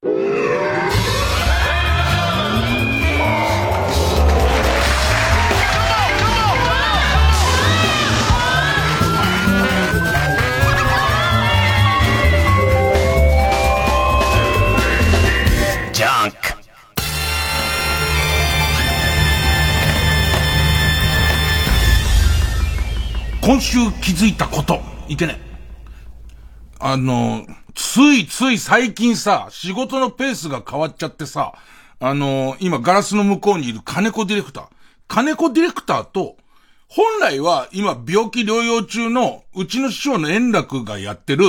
今週気づいたこと。いけね。あの、ついつい最近さ、仕事のペースが変わっちゃってさ、あの、今ガラスの向こうにいる金子ディレクター。金子ディレクターと、本来は今病気療養中のうちの師匠の円楽がやってる、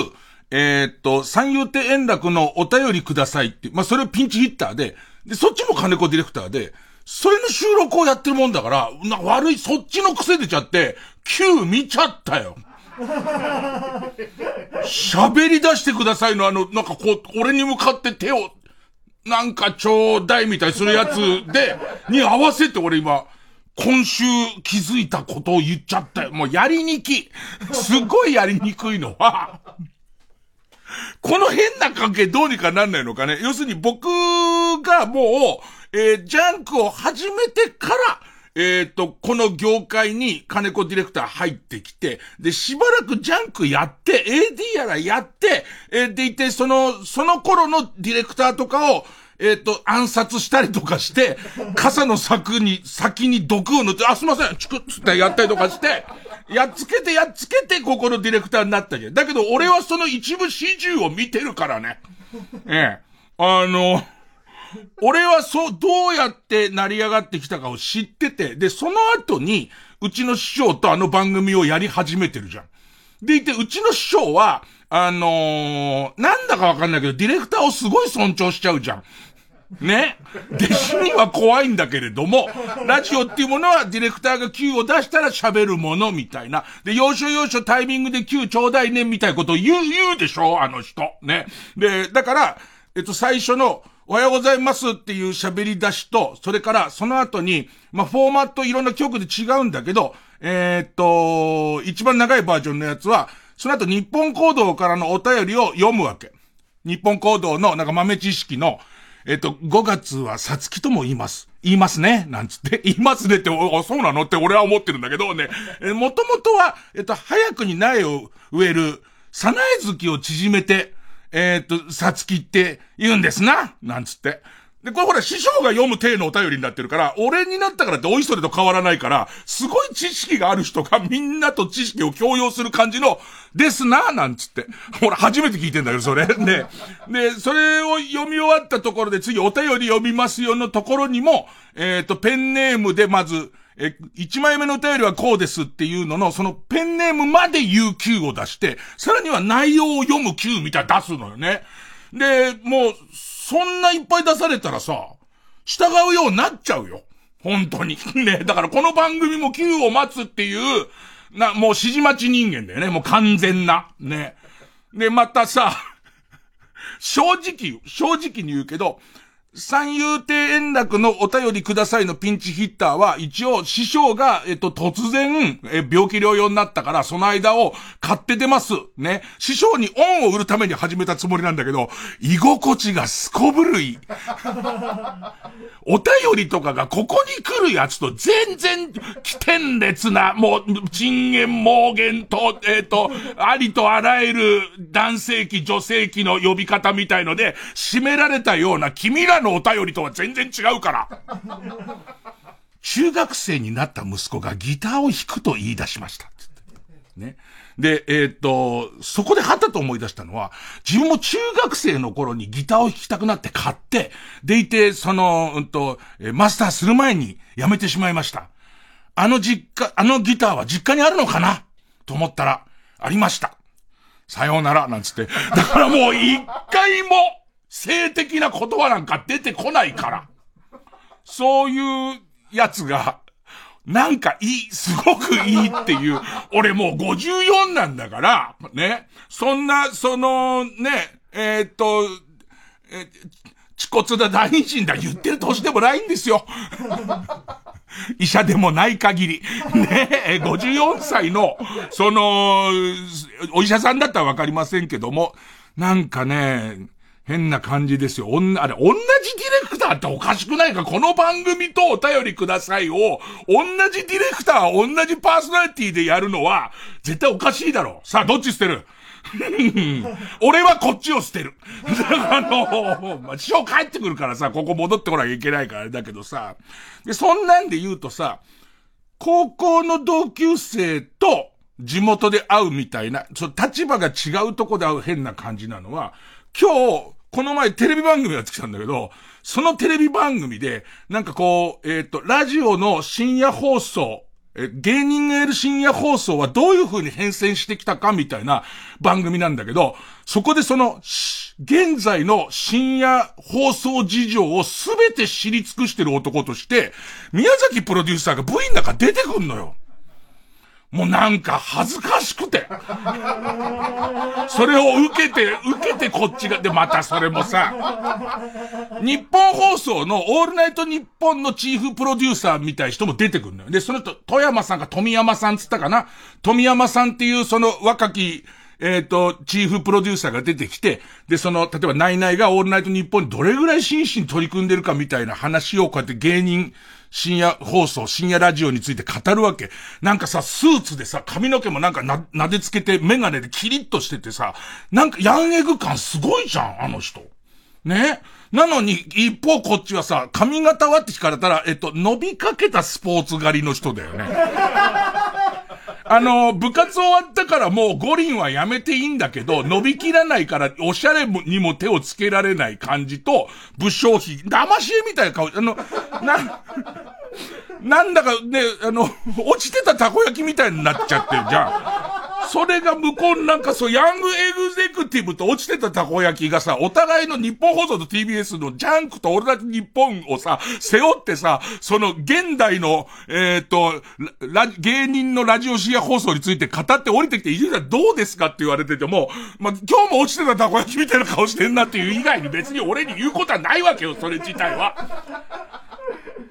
えー、っと、三遊亭円楽のお便りくださいって、まあ、それをピンチヒッターで、で、そっちも金子ディレクターで、それの収録をやってるもんだから、な悪い、そっちの癖出ちゃって、Q 見ちゃったよ。喋り出してくださいのあの、なんかこう、俺に向かって手を、なんかちょうだいみたいするやつで、に合わせて俺今、今週気づいたことを言っちゃったよ。もうやりにき。すごいやりにくいのは、この変な関係どうにかなんないのかね。要するに僕がもう、えー、ジャンクを始めてから、えっ、ー、と、この業界に金子ディレクター入ってきて、で、しばらくジャンクやって、AD やらやって、えー、でいて、その、その頃のディレクターとかを、えっ、ー、と、暗殺したりとかして、傘の柵に、先に毒を塗って、あ、すいません、チクッつってやったりとかして、やっつけてやっつけて、ここのディレクターになったじゃん。だけど、俺はその一部始終を見てるからね。ええ。あの、俺はそう、どうやって成り上がってきたかを知ってて、で、その後に、うちの師匠とあの番組をやり始めてるじゃん。でいて、うちの師匠は、あのー、なんだかわかんないけど、ディレクターをすごい尊重しちゃうじゃん。ね？弟子には怖いんだけれども、ラジオっていうものはディレクターが Q を出したら喋るものみたいな。で、要所要所タイミングで Q ちょうだいねみたいなことを言う、言うでしょあの人。ね？で、だから、えっと、最初の、おはようございますっていう喋り出しと、それからその後に、まあ、フォーマットいろんな曲で違うんだけど、えー、っと、一番長いバージョンのやつは、その後日本行動からのお便りを読むわけ。日本行動のなんか豆知識の、えっと、5月はさつきとも言います。言いますね。なんつって。言いますねって、お、そうなの？って俺は思ってるんだけどね。え、もともとは、えっと、早くに苗を植える、さなえ月を縮めて、えー、っと、さつきって言うんですななんつって。で、これほら、師匠が読む体のお便りになってるから、俺になったからっておいそれと変わらないから、すごい知識がある人がみんなと知識を共有する感じの、ですななんつって。ほら、初めて聞いてんだけど、それ。ね。で、それを読み終わったところで次お便り読みますよのところにも、えっ、ー、と、ペンネームでまず、え、1枚目のお便りはこうですっていうのの、そのペンネームまで言う Q を出して、さらには内容を読む Q みたいな出すのよね。で、もう、そんないっぱい出されたらさ、従うようになっちゃうよ。本当に。ね。だからこの番組も Q を待つっていう、な、もう指示待ち人間だよね。もう完全な。ね。で、またさ、正直、正直に言うけど、三遊亭円楽のお便りくださいのピンチヒッターは、一応師匠が、えっと、突然、え、病気療養になったから、その間を買って出ます。ね。師匠に恩を売るために始めたつもりなんだけど、居心地がすこぶるい。お便りとかがここに来るやつと全然、起点列な、もう、賃言盲言と、えっ、と、ありとあらゆる男性器、女性器の呼び方みたいので、締められたような君らのお便りとは全然違うから。中学生になった息子がギターを弾くと言い出しました。ね。で、えー、っと、そこではたと思い出したのは、自分も中学生の頃にギターを弾きたくなって買って、でいて、その、うんと、マスターする前にやめてしまいました。あの実家、あのギターは実家にあるのかな？と思ったら、ありました。さようなら、なんつって。だからもう一回も、性的な言葉なんか出てこないから。そういうやつが、なんかいい、すごくいいっていう、俺もう54なんだから、ね、そんな、その、ね、えー、っと、え、恥骨だ大人だ言ってる年でもないんですよ。医者でもない限り。ね54歳の、その、お医者さんだったらわかりませんけども、なんかね、変な感じですよ。おんあれ、同じディレクターっておかしくないか？この番組とお便りくださいを、同じディレクター、同じパーソナリティでやるのは、絶対おかしいだろ。さあ、どっち捨てる？俺はこっちを捨てる。あの、まあ、師匠帰ってくるからさ、ここ戻ってこなきゃいけないからあれだけどさ。で、そんなんで言うとさ、高校の同級生と地元で会うみたいな、そ立場が違うとこで会う変な感じなのは、今日、この前テレビ番組やってきたんだけど、そのテレビ番組で、なんかこう、えっ、ー、と、ラジオの深夜放送、え、芸人がやる深夜放送はどういう風に変遷してきたかみたいな番組なんだけど、そこでその、現在の深夜放送事情をすべて知り尽くしてる男として、宮崎プロデューサーが部員の中出てくんのよ。もうなんか恥ずかしくて。それを受けて、受けてこっちが、で、またそれもさ、日本放送のオールナイト日本のチーフプロデューサーみたい人も出てくるのよ。で、その人、富山さんが富山さんつったかな富山さんっていうその若き、えっ、ー、と、チーフプロデューサーが出てきて、で、その、例えばナイナイがオールナイト日本にどれぐらい真摯に取り組んでるかみたいな話をこうやって芸人、深夜放送、深夜ラジオについて語るわけ。なんかさ、スーツでさ、髪の毛もなんかな、撫でつけて、メガネでキリッとしててさ、なんかヤンエグ感すごいじゃん、あの人。ね？なのに、一方こっちはさ、髪型はって聞かれたら、えっと、伸びかけたスポーツ狩りの人だよね。あの、部活終わったからもう五輪はやめていいんだけど、伸びきらないからおしゃれにも手をつけられない感じと、武将費、騙し絵みたいな顔、あの、な、なんだかね、あの、落ちてたたこ焼きみたいになっちゃってるじゃん。それが向こうなんかそう、ヤングエグゼクティブと落ちてたたこ焼きがさ、お互いの日本放送と TBS のジャンクと俺たち日本をさ、背負ってさ、その現代の、えっ、ー、と、芸人のラジオシア放送について語って降りてきて、伊集院さんどうですかって言われてても、まあ、今日も落ちてたたこ焼きみたいな顔してんなっていう以外に別に俺に言うことはないわけよ、それ自体は。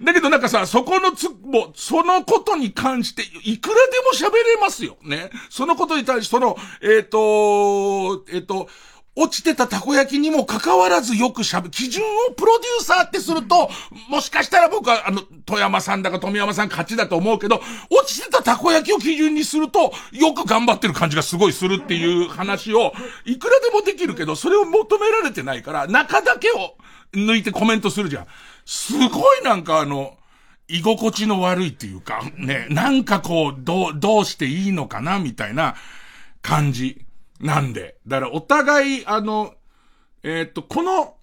だけどなんかさ、そこのつ、もう、そのことに関して、いくらでも喋れますよ。ね。そのことに対して、その、えっ、ー、と、えっ、ー、と、落ちてたたこ焼きにも関わらずよく喋、基準をプロデューサーってすると、もしかしたら僕はあの、富山さんだか富山さん勝ちだと思うけど、落ちてたたこ焼きを基準にすると、よく頑張ってる感じがすごいするっていう話を、いくらでもできるけど、それを求められてないから、中だけを抜いてコメントするじゃん。すごいなんかあの、居心地の悪いっていうか、ね、なんかこう、どう、どうしていいのかな、みたいな感じなんで。だからお互い、あの、えっ、と、この、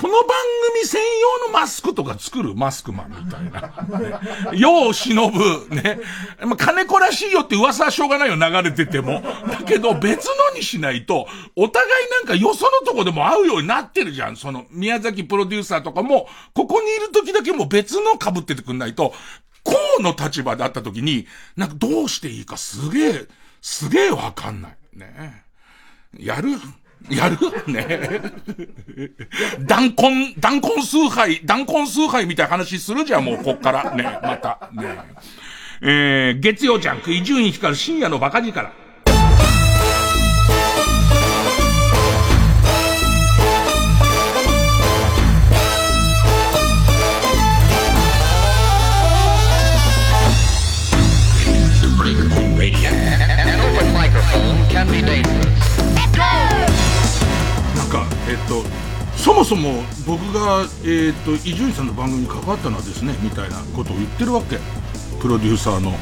この番組専用のマスクとか作るマスクマンみたいな。世を忍ぶ、ね。ま、金子らしいよって噂はしょうがないよ、流れてても。だけど別のにしないと、お互いなんかよそのとこでも会うようになってるじゃん。その、宮崎プロデューサーとかも、ここにいる時だけも別の被っててくんないと、こうの立場であった時に、なんかどうしていいかすげえ、すげえわかんない。ね。やるやるね弾根、弾根崇拝、弾根崇拝みたいな話するじゃん、もうこっから。ね、また。ねえー、月曜ジャンク、伊集院光深夜のバカ力。からそもそも僕が、伊集院さんの番組に関わったのはですね、みたいなことを言ってるわけ。プロデューサーの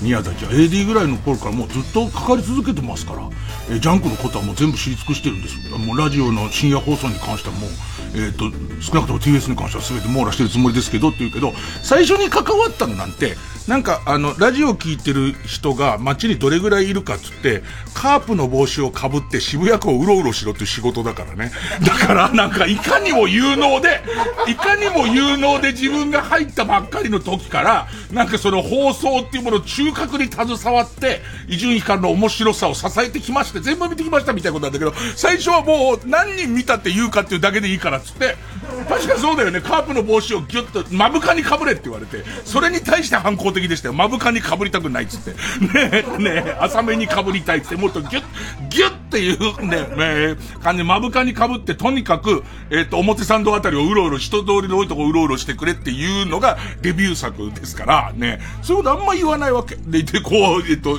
宮崎は AD ぐらいの頃からもうずっとかかり続けてますから、えー、ジャンクのことはもう全部知り尽くしてるんです。もうラジオの深夜放送に関してはもう、えっ、と、少なくとも TBS に関しては全て網羅してるつもりですけどって言うけど、最初に関わったのなんて、なんか、あの、ラジオ聞いてる人が街にどれぐらいいるかっつって、カープの帽子をかぶって渋谷区をうろうろしろっていう仕事だからね。だから、なんか、いかにも有能で、いかにも有能で自分が入ったばっかりの時から、なんかその放送っていうものを中核に携わって、伊集院光の面白さを支えてきまして、全部見てきましたみたいなことなんだけど、最初はもう何人見たって言うかっていうだけでいいからっつって、確かそうだよね。カープの帽子をギュッと、目深に被れって言われて、それに対して反抗的でしたよ。目深に被りたくないっつって。ねえ、ねえ、浅めに被りたいっつって、もっとギュッ、ギュッっていうね、ね感じ、目深に被って、とにかく、えっ、ー、と、表参道あたりをうろうろ、人通りの多いとこうろうろしてくれっていうのがデビュー作ですから、ね。そういうことあんま言わないわけ。で、で、こう、えっ、と、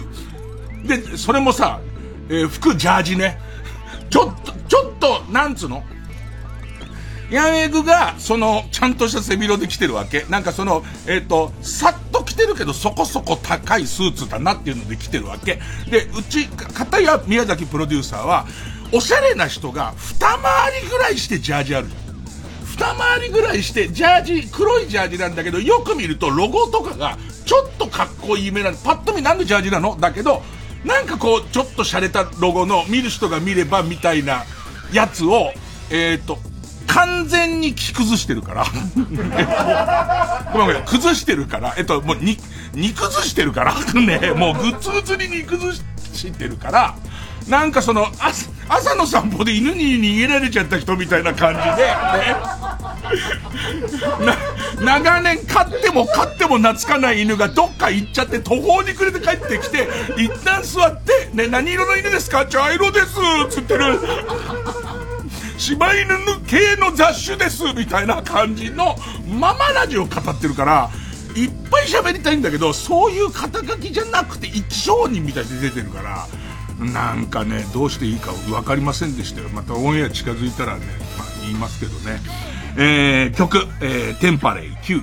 で、それもさ、えー、服、ジャージね。ちょっと、ちょっと、なんつうのヤンエグが、その、ちゃんとした背広で着てるわけ。なんかその、えっ、ー、と、さっと着てるけどそこそこ高いスーツだなっていうので着てるわけ。で、うち、片や宮崎プロデューサーは、おしゃれな人が二回りぐらいしてジャージあるじゃん。二回りぐらいして、ジャージ、黒いジャージなんだけど、よく見るとロゴとかが、ちょっとかっこいいめなの。パッと見なんでジャージなの？だけど、なんかこう、ちょっと洒落たロゴの、見る人が見ればみたいなやつを、えっ、ー、と、完全に着崩してるから。ごめんごめん、崩してるから。えっと、もうに、煮崩してるから。ね、もうグツグツに煮崩してるから、なんかその、朝、朝の散歩で犬に逃げられちゃった人みたいな感じで、ね。長年飼っても飼っても懐かない犬がどっか行っちゃって途方に暮れて帰ってきて、一旦座って、ね、何色の犬ですか？茶色ですつってる。柴犬系の雑種ですみたいな感じのママラジオ語ってるから、いっぱい喋りたいんだけど、そういう肩書きじゃなくて生き証人みたいに出てるから、なんかね、どうしていいか分かりませんでしたよ。またオンエア近づいたらね、まあ言いますけどね。えー、曲、えー、テンパレイ9。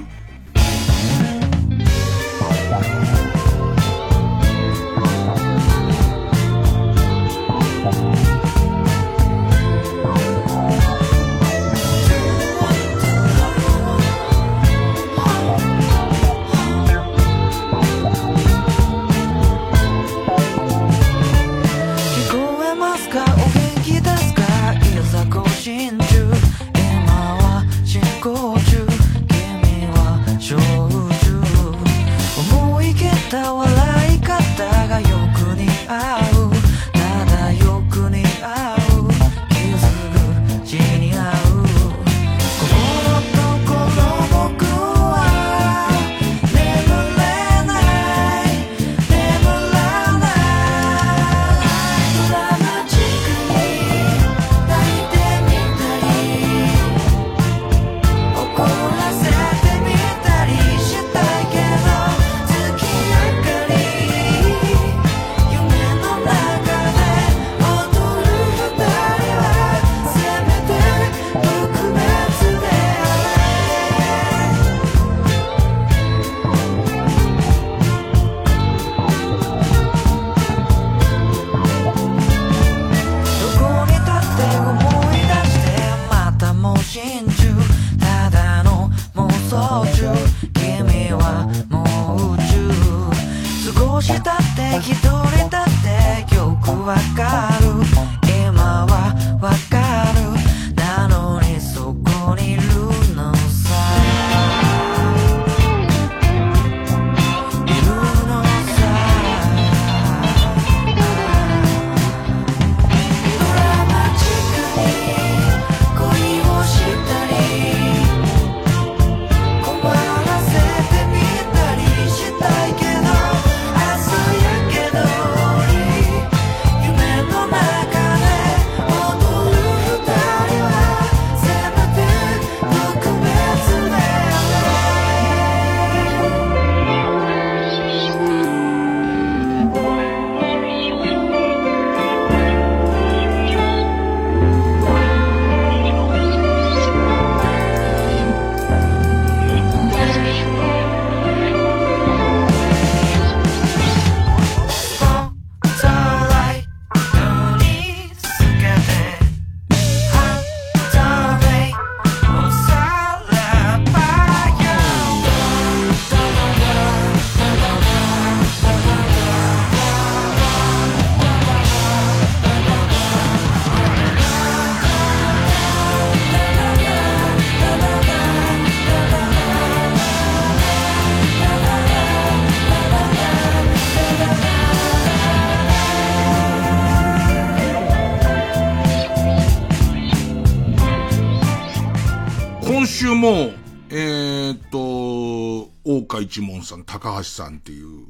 高橋さんっていう、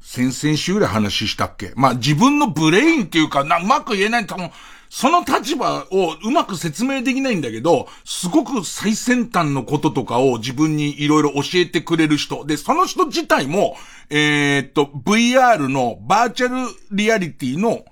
先々週ぐらい話したっけ？まあ、自分のブレインっていうか、な、うまく言えない多分、その立場をうまく説明できないんだけど、すごく最先端のこととかを自分にいろいろ教えてくれる人。で、その人自体も、えー、っと、VR のバーチャルリアリティの、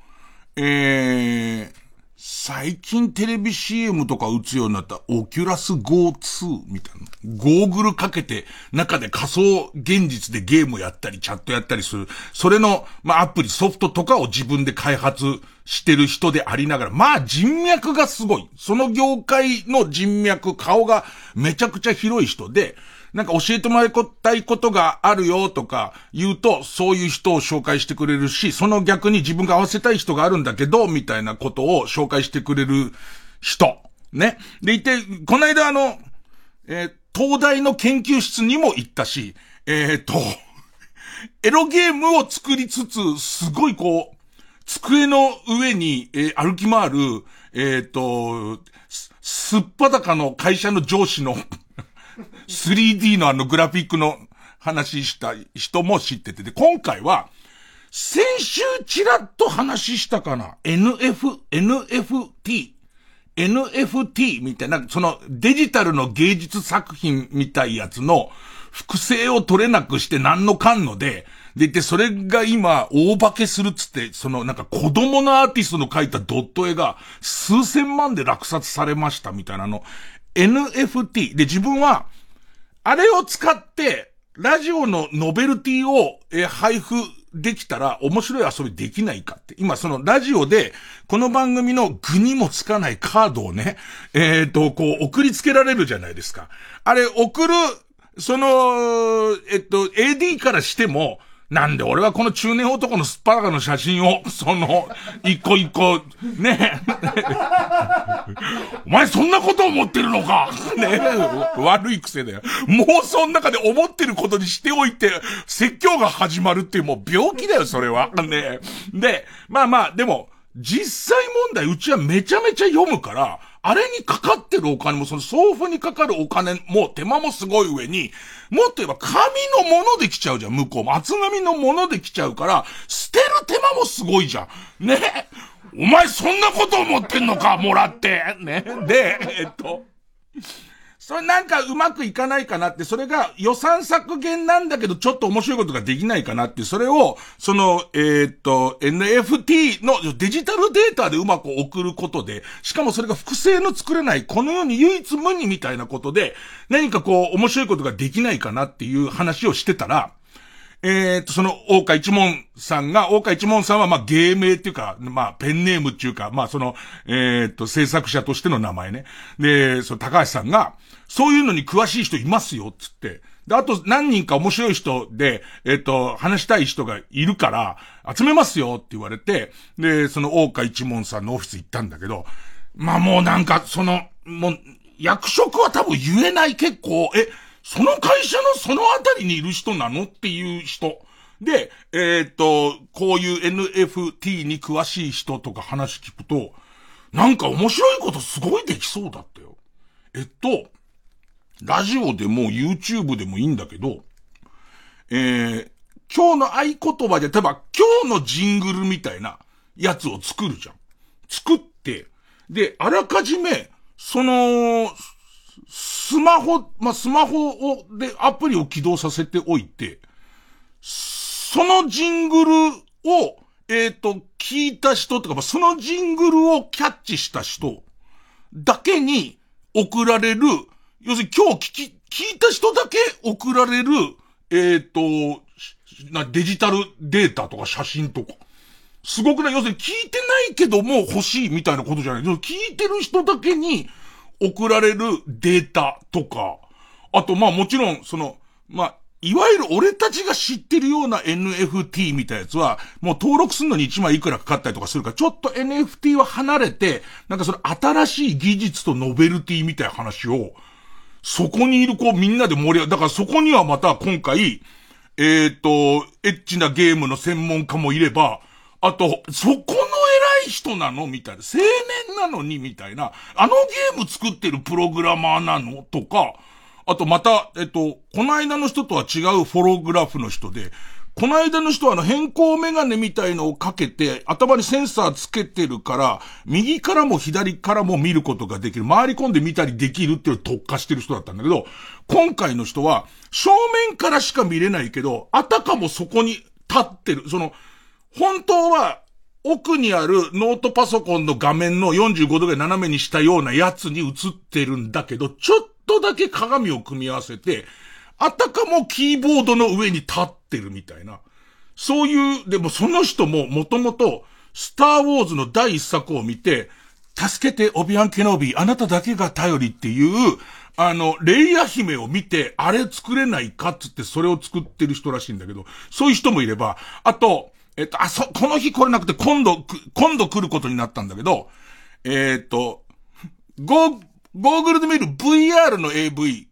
えー、最近テレビ CM とか打つようになったオキュラス GO2 みたいな。ゴーグルかけて中で仮想現実でゲームやったりチャットやったりする。それの、まあ、アプリソフトとかを自分で開発してる人でありながら、まあ人脈がすごい。その業界の人脈、顔がめちゃくちゃ広い人で、なんか教えてもらいたいことがあるよとか言うと、そういう人を紹介してくれるし、その逆に自分が合わせたい人があるんだけど、みたいなことを紹介してくれる人。ね。でいて、この間あの、えー、東大の研究室にも行ったし、えー、っと、エロゲームを作りつつ、すごいこう、机の上に、えー、歩き回る、えっ、と、すすっぱだかの会社の上司の 3D のあのグラフィックの話した人も知ってて、で、今回は、先週ちらっと話したかな ?NF、NFT、NFT みたいな、そのデジタルの芸術作品みたいやつの複製を取れなくして何のかんので、で、で、それが今、大化けするっつって、そのなんか子供のアーティストの描いたドット絵が数千万で落札されましたみたいなの、NFT で自分は、あれを使って、ラジオのノベルティを、え配布できたら面白い遊びできないかって。今そのラジオで、この番組の具にもつかないカードをね、えっ、ー、と、こう送りつけられるじゃないですか。あれ送る、その、えっと、AD からしても、なんで俺はこの中年男のすっぱらかの写真を、その、一個一個、ねお前そんなこと思ってるのか？ね悪い癖だよ。もうその中で思ってることにしておいて、説教が始まるっていうもう病気だよ、それは。ねで、まあまあ、でも、実際問題、うちはめちゃめちゃ読むから、あれにかかってるお金も、その送付にかかるお金も手間もすごい上に、もっと言えば紙のもので来ちゃうじゃん、向こうも。厚紙のもので来ちゃうから、捨てる手間もすごいじゃん。ね？お前そんなこと思ってんのか、もらって。ね？で、えっと。それなんかうまくいかないかなって、それが予算削減なんだけどちょっと面白いことができないかなって、それを、その、え、っと、NFT のデジタルデータでうまく送ることで、しかもそれが複製の作れない、この世に唯一無二みたいなことで、何かこう面白いことができないかなっていう話をしてたら、え、っと、その、大岡一門さんが、大岡一門さんは、まあ、芸名っていうか、まあ、ペンネームっていうか、まあ、その、え、っと、制作者としての名前ね。で、その、高橋さんが、そういうのに詳しい人いますよ、つって。で、あと何人か面白い人で、えっ、と、話したい人がいるから、集めますよって言われて、で、その大岡一門さんのオフィス行ったんだけど、まあもうなんか、その、もう、役職は多分言えない結構、え、その会社のそのあたりにいる人なのっていう人。で、えっ、と、こういう NFT に詳しい人とか話聞くと、なんか面白いことすごいできそうだったよ。えっと、ラジオでも YouTube でもいいんだけど、えー、今日の合言葉で、例えば今日のジングルみたいなやつを作るじゃん。作って、で、あらかじめ、その、スマホ、まあ、スマホを、で、アプリを起動させておいて、そのジングルを、えっ、ー、と、聞いた人とか、そのジングルをキャッチした人だけに送られる要するに今日聞き、聞いた人だけ送られる、えっ、ー、と、な、デジタルデータとか写真とか。すごくない？要するに聞いてないけども欲しいみたいなことじゃない？聞いてる人だけに送られるデータとか。あと、まあもちろん、その、まあ、いわゆる俺たちが知ってるような NFT みたいなやつは、もう登録するのに1枚いくらかかったりとかするから、ちょっと NFT は離れて、なんかその新しい技術とノベルティみたいな話を、そこにいる子みんなで盛り上がる。だからそこにはまた今回、えっ、ー、と、エッチなゲームの専門家もいれば、あと、そこの偉い人なのみたいな。青年なのにみたいな。あのゲーム作ってるプログラマーなのとか、あとまた、えっと、この間の人とは違うフォログラフの人で、この間の人はあの変更メガネみたいのをかけて、頭にセンサーつけてるから、右からも左からも見ることができる。回り込んで見たりできるっていう特化してる人だったんだけど、今回の人は、正面からしか見れないけど、あたかもそこに立ってる。その、本当は、奥にあるノートパソコンの画面の45度ぐらい斜めにしたようなやつに映ってるんだけど、ちょっとだけ鏡を組み合わせて、あたかもキーボードの上に立っててるみたいな。そういう、でもその人ももともと、スターウォーズの第一作を見て、助けてオビアン・ケノビー、あなただけが頼りっていう、あの、レイヤ姫を見て、あれ作れないかっつってそれを作ってる人らしいんだけど、そういう人もいれば、あと、えっと、あ、そ、この日来れなくて今度、今度来ることになったんだけど、えー、っと、ゴー、ゴーグルで見る VR の AV、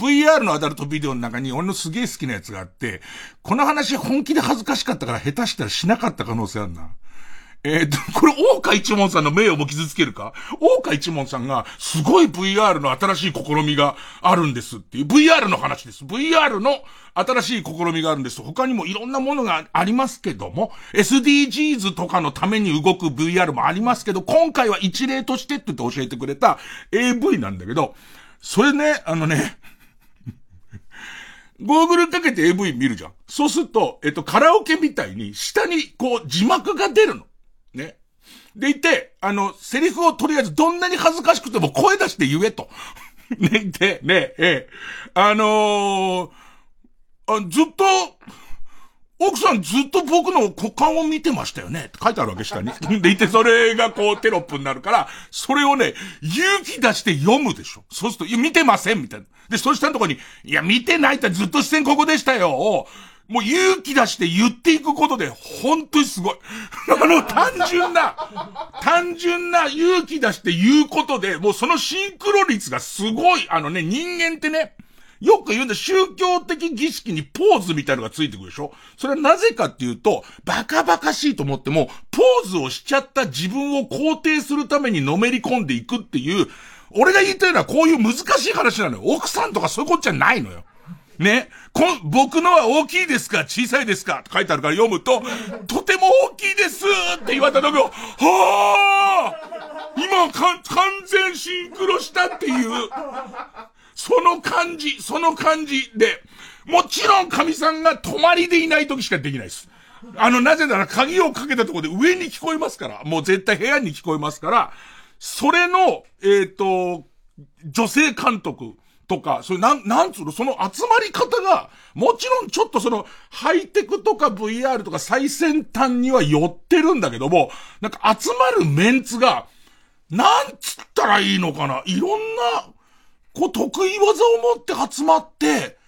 VR のアダルトビデオの中に俺のすげえ好きなやつがあって、この話本気で恥ずかしかったから下手したらしなかった可能性あるな。えっ、と、これ、大岡一門さんの名誉も傷つけるか？大岡一門さんが、すごい VR の新しい試みがあるんですっていう、VR の話です。VR の新しい試みがあるんです。他にもいろんなものがありますけども、SDGs とかのために動く VR もありますけど、今回は一例としてって言って教えてくれた AV なんだけど、それね、あのね、ゴーグルかけて AV 見るじゃん。そうすると、えっと、カラオケみたいに、下に、こう、字幕が出るの。ね。でいて、あの、セリフをとりあえずどんなに恥ずかしくても声出して言えと。ね、で、ね、ええ。あのー、あずっと、奥さんずっと僕の股間を見てましたよねって書いてあるわけ、下に。でいて、それがこうテロップになるから、それをね、勇気出して読むでしょ。そうすると、いや、見てませんみたいな。で、そしたとこに、いや、見てないってずっと視線ここでしたよ。もう勇気出して言っていくことで、本当にすごい。あの、単純な、単純な勇気出して言うことで、もうそのシンクロ率がすごい。あのね、人間ってね、よく言うんだ、宗教的儀式にポーズみたいのがついてくるでしょ？それはなぜかっていうと、バカバカしいと思っても、ポーズをしちゃった自分を肯定するためにのめり込んでいくっていう、俺が言いたいのはこういう難しい話なのよ。奥さんとかそういうことじゃないのよ。ね？こ僕のは大きいですか？小さいですか？って書いてあるから読むと、とても大きいですって言われた時を、はあ今か、完全シンクロしたっていう。その感じ、その感じで、もちろん神さんが泊まりでいない時しかできないです。あの、なぜなら鍵をかけたところで上に聞こえますから、もう絶対部屋に聞こえますから、それの、えっ、ー、と、女性監督とか、それなん、なんつうの、その集まり方が、もちろんちょっとその、ハイテクとか VR とか最先端には寄ってるんだけども、なんか集まるメンツが、なんつったらいいのかな、いろんな、こう、得意技を持って集まって、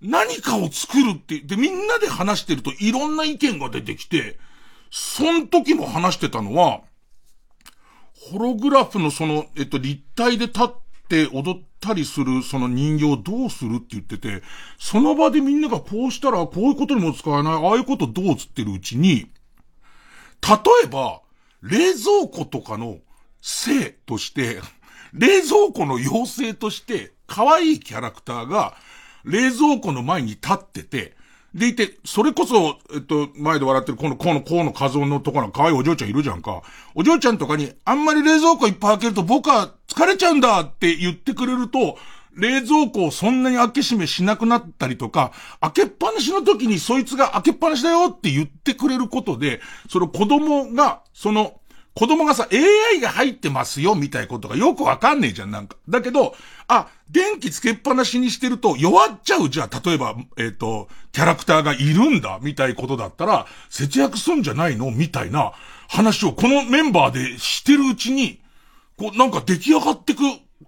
何かを作るって、で、みんなで話してるといろんな意見が出てきて、その時も話してたのは、ホログラフのその、えっと、立体で立って踊ったりするその人形をどうするって言ってて、その場でみんながこうしたらこういうことにも使えない、ああいうことどうつってるうちに、例えば、冷蔵庫とかの性として、冷蔵庫の妖精として、可愛いキャラクターが、冷蔵庫の前に立ってて、でいて、それこそ、えっと、前で笑ってる、この、この、この画像のところの可愛いお嬢ちゃんいるじゃんか。お嬢ちゃんとかに、あんまり冷蔵庫いっぱい開けると僕は疲れちゃうんだって言ってくれると、冷蔵庫をそんなに開け閉めしなくなったりとか、開けっぱなしの時にそいつが開けっぱなしだよって言ってくれることで、その子供が、その、子供がさ、AI が入ってますよ、みたいなことがよくわかんねえじゃん、なんか。だけど、あ、電気つけっぱなしにしてると弱っちゃうじゃあ、例えば、えっ、ー、と、キャラクターがいるんだ、みたいなことだったら、節約すんじゃないのみたいな話をこのメンバーでしてるうちに、こう、なんか出来上がってく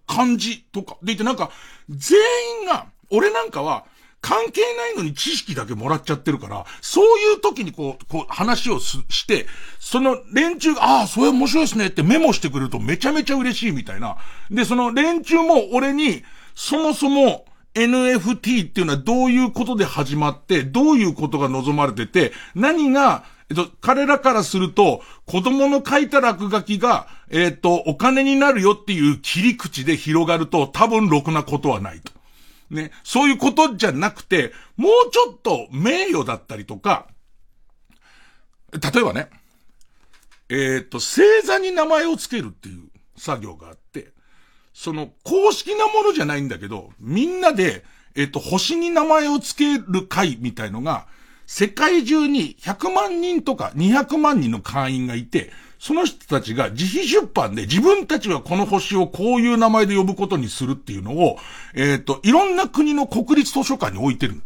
感じとか。でいてなんか、全員が、俺なんかは、関係ないのに知識だけもらっちゃってるから、そういう時にこう、こう話をして、その連中が、ああ、それ面白いですねってメモしてくれるとめちゃめちゃ嬉しいみたいな。で、その連中も俺に、そもそも NFT っていうのはどういうことで始まって、どういうことが望まれてて、何が、えっと、彼らからすると、子供の書いた落書きが、えっと、お金になるよっていう切り口で広がると、多分ろくなことはないと。ね。そういうことじゃなくて、もうちょっと名誉だったりとか、例えばね、えっ、と、星座に名前を付けるっていう作業があって、その、公式なものじゃないんだけど、みんなで、えっ、と、星に名前を付ける会みたいのが、世界中に100万人とか200万人の会員がいて、その人たちが自費出版で自分たちはこの星をこういう名前で呼ぶことにするっていうのを、えっ、と、いろんな国の国立図書館に置いてる。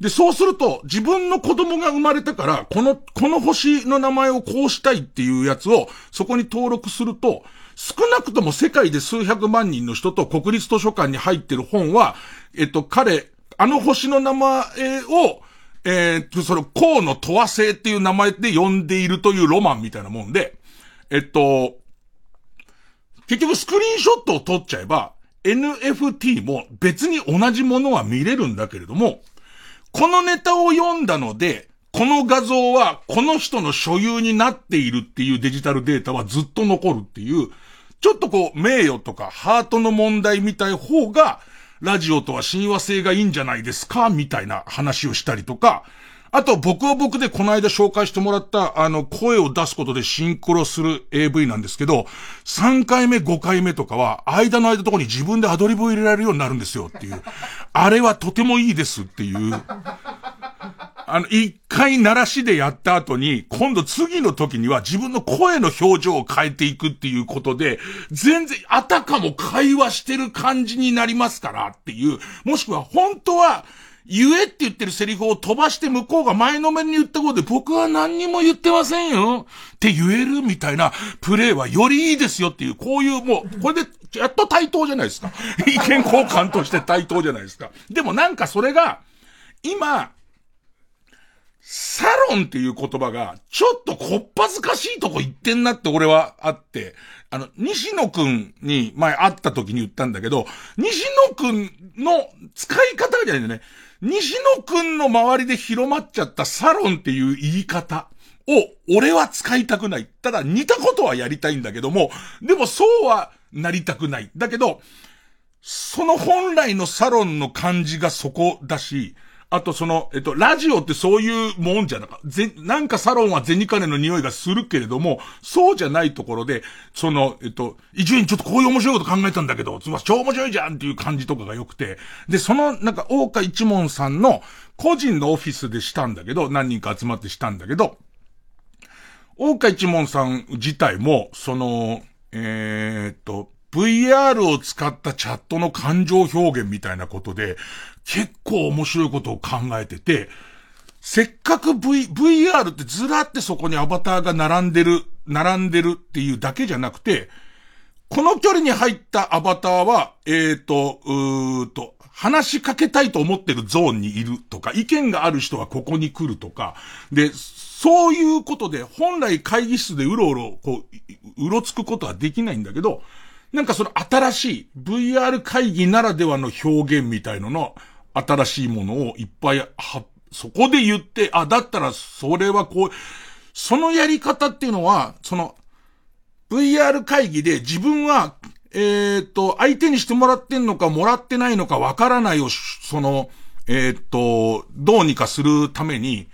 で、そうすると、自分の子供が生まれたから、この、この星の名前をこうしたいっていうやつを、そこに登録すると、少なくとも世界で数百万人の人と国立図書館に入ってる本は、えっと、彼、あの星の名前を、えー、っと、その、河野とわ星っていう名前で呼んでいるというロマンみたいなもんで、えっと、結局スクリーンショットを撮っちゃえば、NFT も別に同じものは見れるんだけれども、このネタを読んだので、この画像はこの人の所有になっているっていうデジタルデータはずっと残るっていう、ちょっとこう、名誉とかハートの問題みたい方が、ラジオとは親和性がいいんじゃないですかみたいな話をしたりとか、あと僕は僕でこの間紹介してもらった、あの、声を出すことでシンクロする AV なんですけど、3回目、5回目とかは、間の間とこに自分でアドリブを入れられるようになるんですよっていう。あれはとてもいいですっていう。あの、一回鳴らしでやった後に、今度次の時には自分の声の表情を変えていくっていうことで、全然、あたかも会話してる感じになりますからっていう、もしくは本当は、言えって言ってるセリフを飛ばして向こうが前のめりに言ったことで僕は何にも言ってませんよって言えるみたいなプレイはよりいいですよっていう、こういうもう、これでやっと対等じゃないですか。意見交換として対等じゃないですか。でもなんかそれが、今、サロンっていう言葉が、ちょっとこっぱずかしいとこ言ってんなって俺はあって、あの、西野くんに前会った時に言ったんだけど、西野くんの使い方じゃないんだよね。西野くんの周りで広まっちゃったサロンっていう言い方を俺は使いたくない。ただ似たことはやりたいんだけども、でもそうはなりたくない。だけど、その本来のサロンの感じがそこだし、あとその、えっと、ラジオってそういうもんじゃなか、ぜ、なんかサロンは銭金の匂いがするけれども、そうじゃないところで、その、えっと、一にちょっとこういう面白いこと考えたんだけど、つまり超面白いじゃんっていう感じとかが良くて、で、その、なんか、大岡一門さんの個人のオフィスでしたんだけど、何人か集まってしたんだけど、大岡一門さん自体も、その、えー、っと、VR を使ったチャットの感情表現みたいなことで、結構面白いことを考えてて、せっかく V、VR ってずらってそこにアバターが並んでる、並んでるっていうだけじゃなくて、この距離に入ったアバターは、えっ、ー、と、うーと、話しかけたいと思ってるゾーンにいるとか、意見がある人はここに来るとか、で、そういうことで、本来会議室でうろうろ、こう、うろつくことはできないんだけど、なんかその新しい VR 会議ならではの表現みたいのの新しいものをいっぱいは、そこで言って、あ、だったらそれはこう、そのやり方っていうのは、その VR 会議で自分は、えっ、と、相手にしてもらってんのかもらってないのかわからないを、その、えっ、と、どうにかするために、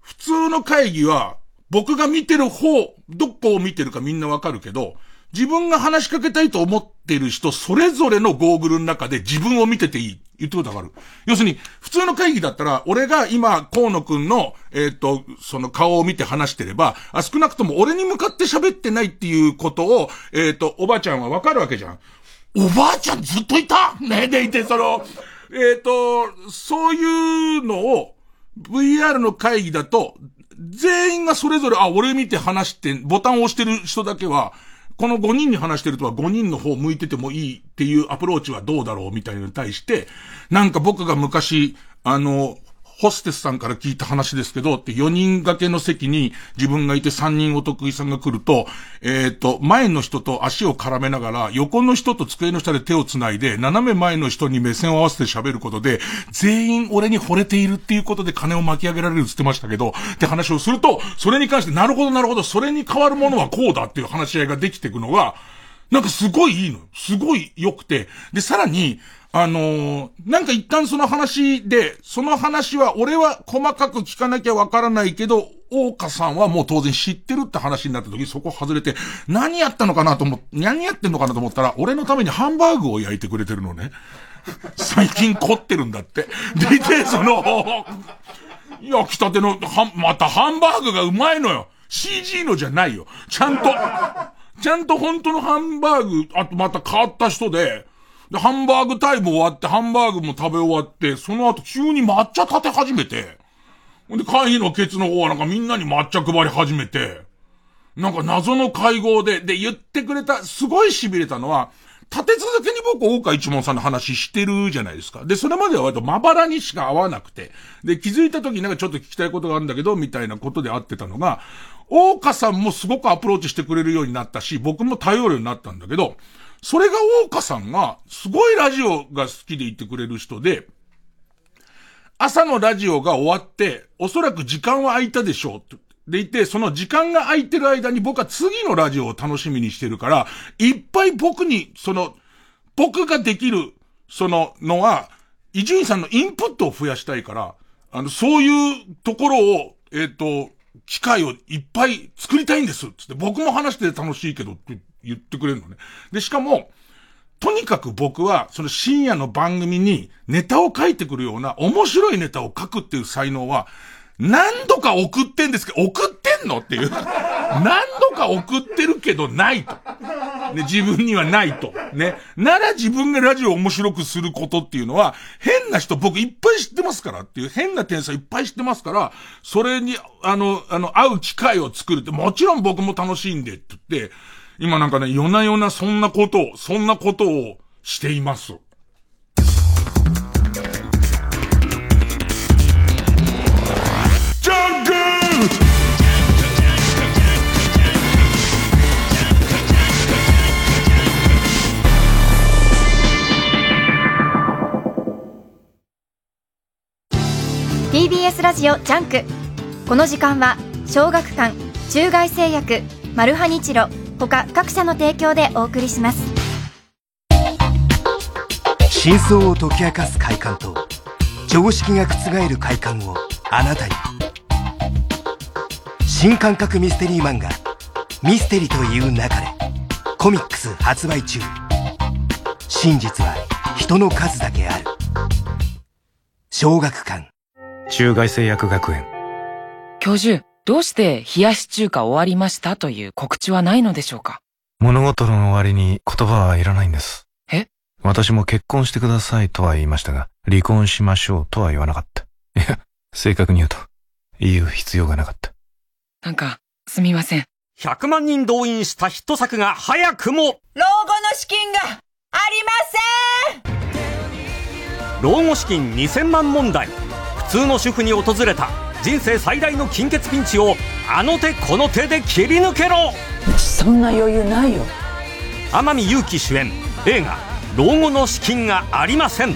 普通の会議は、僕が見てる方、どこを見てるかみんなわかるけど、自分が話しかけたいと思ってる人、それぞれのゴーグルの中で自分を見てていい。言ってことわかる要するに、普通の会議だったら、俺が今、河野くんの、えっ、ー、と、その顔を見て話してれば、あ、少なくとも俺に向かって喋ってないっていうことを、えっ、ー、と、おばあちゃんはわかるわけじゃん。おばあちゃんずっといた？ねでいて、その、えっ、ー、と、そういうのを、VR の会議だと、全員がそれぞれ、あ、俺見て話して、ボタンを押してる人だけは、この5人に話してるとは5人の方向いててもいいっていうアプローチはどうだろうみたいのに対して、なんか僕が昔、あの、ホステスさんから聞いた話ですけど、って4人掛けの席に自分がいて3人お得意さんが来ると、えっ、ー、と、前の人と足を絡めながら、横の人と机の下で手を繋いで、斜め前の人に目線を合わせて喋ることで、全員俺に惚れているっていうことで金を巻き上げられるって言ってましたけど、って話をすると、それに関して、なるほどなるほど、それに変わるものはこうだっていう話し合いができていくのが、なんかすごいいいのすごい良くて。で、さらに、あのー、なんか一旦その話で、その話は俺は細かく聞かなきゃわからないけど、大岡さんはもう当然知ってるって話になった時そこ外れて、何やったのかなと思っ、何やってんのかなと思ったら、俺のためにハンバーグを焼いてくれてるのね。最近凝ってるんだって。で、で、その、焼きたての、は、またハンバーグがうまいのよ。CG のじゃないよ。ちゃんと、ちゃんと本当のハンバーグ、あとまた変わった人で、で、ハンバーグタイム終わって、ハンバーグも食べ終わって、その後急に抹茶立て始めて、ほんで会議のケツの方はなんかみんなに抹茶配り始めて、なんか謎の会合で、で、言ってくれた、すごい痺れたのは、立て続けに僕、大川一門さんの話してるじゃないですか。で、それまでは割とまばらにしか会わなくて。で、気づいた時になんかちょっと聞きたいことがあるんだけど、みたいなことで会ってたのが、大川さんもすごくアプローチしてくれるようになったし、僕も頼るようになったんだけど、それが大川さんが、すごいラジオが好きでいてくれる人で、朝のラジオが終わって、おそらく時間は空いたでしょうって。でいて、その時間が空いてる間に僕は次のラジオを楽しみにしてるから、いっぱい僕に、その、僕ができる、その、のは、伊集院さんのインプットを増やしたいから、あの、そういうところを、えっ、ー、と、機会をいっぱい作りたいんです。つって、僕も話して楽しいけどって言ってくれるのね。で、しかも、とにかく僕は、その深夜の番組にネタを書いてくるような面白いネタを書くっていう才能は、何度か送ってんですけど、送ってんのっていう。何度か送ってるけどないと。ね、自分にはないと。ね。なら自分がラジオを面白くすることっていうのは、変な人僕いっぱい知ってますからっていう、変な天才いっぱい知ってますから、それに、あの、あの、会う機会を作るって、もちろん僕も楽しいんでって言って、今なんかね、夜な夜なそんなことを、そんなことをしています。TBS ラジオジャンク。この時間は小学館中外製薬マルハニチロ。他各社の提供でお送りします。真相を解き明かす快感と常識が覆る快感をあなたに。新感覚ミステリー漫画「ミステリと言う勿れ」コミックス発売中。真実は人の数だけある。小学館。中外製薬学園。教授どうして冷やし中華終わりましたという告知はないのでしょうか？物事の終わりに言葉はいらないんです。え？私も結婚してくださいとは言いましたが、離婚しましょうとは言わなかった。いや、正確に言うと、言う必要がなかった。なんか、すみません。100万人動員したヒット作が早くも老後の資金がありません老後資金2000万問題普通の主婦に訪れた人生最大の金欠ピンチをあの手この手で切り抜けろ。そんな余裕ないよ。天海祐希主演映画「老後の資金がありません」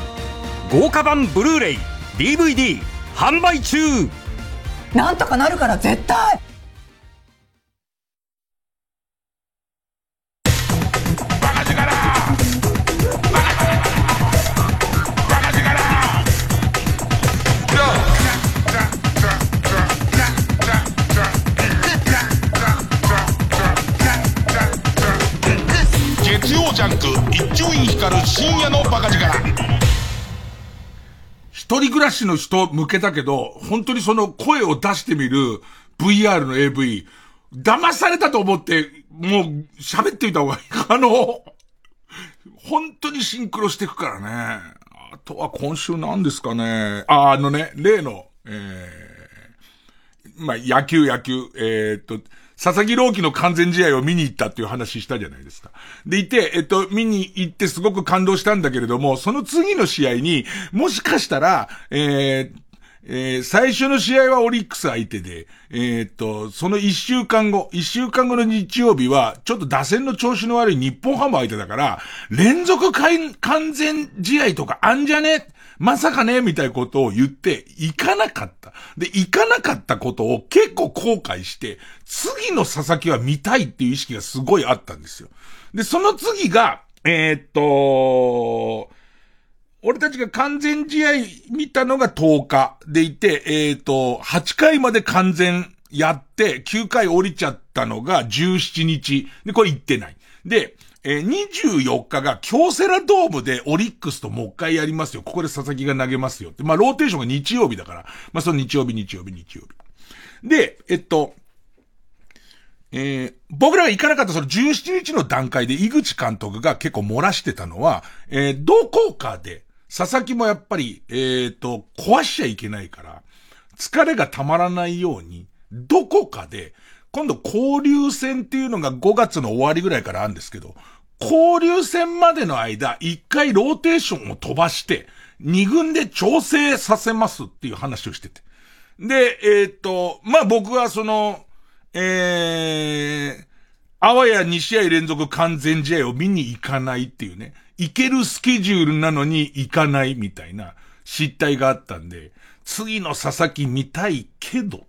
豪華版ブルーレイ DVD 販売中。なんとかなるから絶対ジャンク一丁院光る深夜のバカ力一人暮らしの人向けだけど、本当にその声を出してみる VR の AV、騙されたと思って、もう喋ってみた方がいい。あの、本当にシンクロしていくからね。あとは今週何ですかね。あ、あのね、例の、えー、まあ、野球野球、えー、っと、佐々木朗希の完全試合を見に行ったっていう話したじゃないですか。でいて、えっと、見に行ってすごく感動したんだけれども、その次の試合に、もしかしたら、えー、えー、最初の試合はオリックス相手で、えー、っと、その一週間後、一週間後の日曜日は、ちょっと打線の調子の悪い日本ハム相手だから、連続完全試合とかあんじゃね？まさかねみたいなことを言って、行かなかった。で、行かなかったことを結構後悔して、次の佐々木は見たいっていう意識がすごいあったんですよ。で、その次が、えー、っと、俺たちが完全試合見たのが10日でいて、えっ、と、8回まで完全やって、9回降りちゃったのが17日。で、これ行ってない。で、えー、24日が京セラドームでオリックスともう一回やりますよ。ここで佐々木が投げますよって。まあ、ローテーションが日曜日だから。まあ、その日曜日、日曜日、日曜日。で、えっと、えー、僕らが行かなかったその17日の段階で井口監督が結構漏らしてたのは、えー、どこかで、佐々木もやっぱり、えっ、と、壊しちゃいけないから、疲れがたまらないように、どこかで、今度交流戦っていうのが5月の終わりぐらいからあるんですけど、交流戦までの間、一回ローテーションを飛ばして、二軍で調整させますっていう話をしてて。で、えっ、と、まあ、僕はその、えー、あわや2試合連続完全試合を見に行かないっていうね。行けるスケジュールなのに行かないみたいな失態があったんで、次の佐々木見たいけど、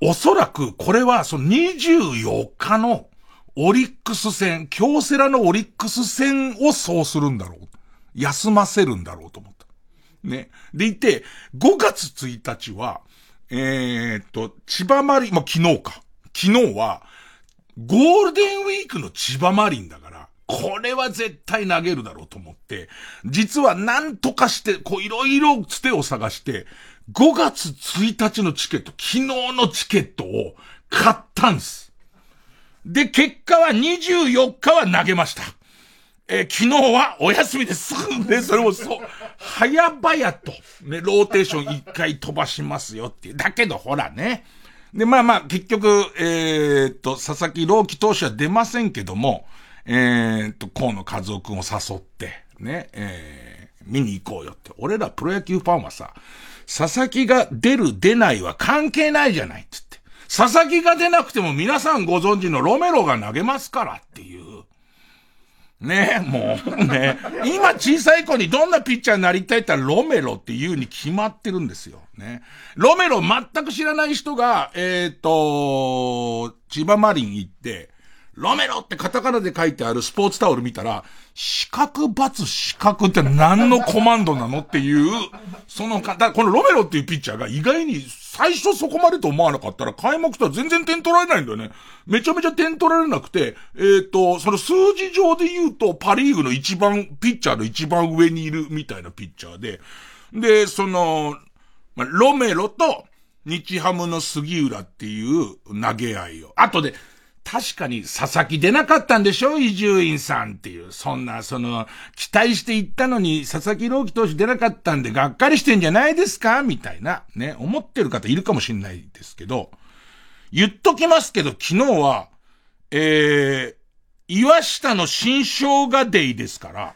おそらくこれはその24日のオリックス戦、京セラのオリックス戦をそうするんだろう。休ませるんだろうと思った。ね。でいて、5月1日は、えー、っと、千葉マリン、まあ、昨日か。昨日は、ゴールデンウィークの千葉マリンだから、これは絶対投げるだろうと思って、実は何とかして、こういろいろつてを探して、5月1日のチケット、昨日のチケットを買ったんです。で、結果は24日は投げました。えー、昨日はお休みです。で、それもそう、早々と、ね、ローテーション一回飛ばしますよっていう。だけど、ほらね。で、まあまあ、結局、えー、っと、佐々木朗希投手は出ませんけども、えー、っと、河野和夫くんを誘って、ね、えー、見に行こうよって。俺らプロ野球ファンはさ、佐々木が出る出ないは関係ないじゃないっつって。佐々木が出なくても皆さんご存知のロメロが投げますからっていう。ねえもう、ね今小さい子にどんなピッチャーになりたいって言ったらロメロっていうに決まってるんですよ。ね。ロメロ全く知らない人が、えっ、ー、と、千葉マリン行って、ロメロってカタカナで書いてあるスポーツタオル見たら、四角×四角って何のコマンドなのっていう、その方、このロメロっていうピッチャーが意外に最初そこまでと思わなかったら開幕とは全然点取られないんだよね。めちゃめちゃ点取られなくて、えっ、ー、と、その数字上で言うとパリーグの一番、ピッチャーの一番上にいるみたいなピッチャーで、で、その、ま、ロメロと日ハムの杉浦っていう投げ合いを。あとで、確かに佐々木出なかったんでしょ？伊集院さんっていう。そんな、その、期待して行ったのに佐々木朗希投手出なかったんでがっかりしてんじゃないですか？みたいな、ね、思ってる方いるかもしんないですけど、言っときますけど、昨日は、えー、岩下の新生姜デイですから、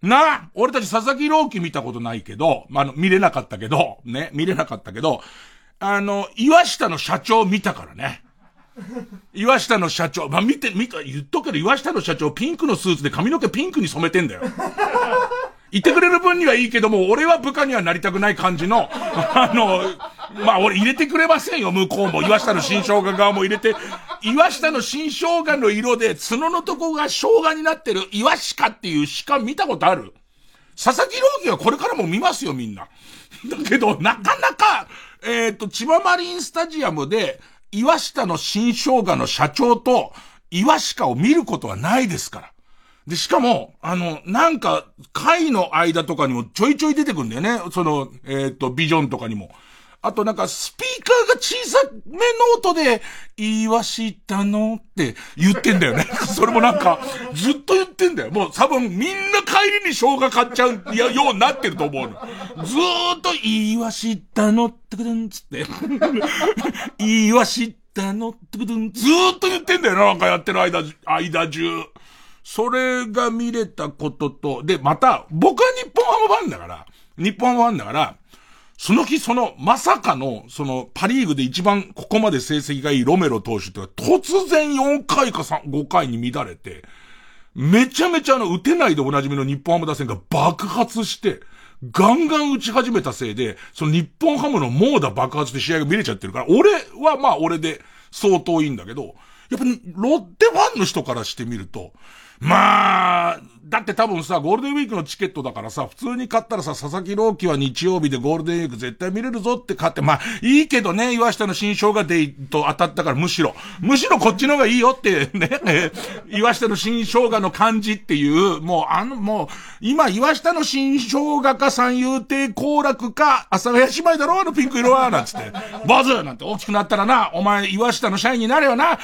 な、俺たち佐々木朗希見たことないけど、まあ、の、見れなかったけど、ね、見れなかったけど、あの、岩下の社長見たからね。岩下の社長、まあ、見て、見た、言っとくけど、岩下の社長、ピンクのスーツで髪の毛ピンクに染めてんだよ。言ってくれる分にはいいけども、俺は部下にはなりたくない感じの、あの、まあ、俺入れてくれませんよ、向こうも。岩下の新生姜側も入れて、岩下の新生姜の色で、角のとこが生姜になってる岩鹿っていう鹿見たことある？佐々木朗希はこれからも見ますよ、みんな。だけど、なかなか、えっ、ー、と、千葉マリンスタジアムで、岩下の新生姜の社長と岩鹿を見ることはないですから。で、しかも、あの、なんか、会の間とかにもちょいちょい出てくるんだよね。その、えっ、ー、と、ビジョンとかにも。あとなんか、スピーカーが小さめの音で、言いわしたのって言ってんだよね。それもなんか、ずっと言ってんだよ。もう多分みんな帰りに生姜買っちゃうようになってると思うの。ずーっと言いわしたのってくるんつって。言いわしたのってくるんずーっと言ってんだよな。なんかやってる間、間中。それが見れたことと、で、また、僕は日本ハムファンだから、日本ファンだから、その日その、まさかの、その、パリーグで一番ここまで成績がいいロメロ投手って突然4回か3、5回に乱れて、めちゃめちゃあの、打てないでおなじみの日本ハム打線が爆発して、ガンガン打ち始めたせいで、その日本ハムの猛打爆発で試合が見れちゃってるから、俺はまあ俺で相当いいんだけど、やっぱロッテファンの人からしてみると、まあ、だって多分さ、ゴールデンウィークのチケットだからさ、普通に買ったらさ、佐々木朗希は日曜日でゴールデンウィーク絶対見れるぞって買って、まあ、いいけどね、岩下の新生姜デイと当たったからむしろ、むしろこっちの方がいいよってね、岩下の新生姜の感じっていう、もうあの、もう、今岩下の新生姜か三遊亭行楽か、阿佐ヶ谷姉妹だろあのピンク色は、なんつって、バズなんて大きくなったらな、お前岩下の社員になれよな、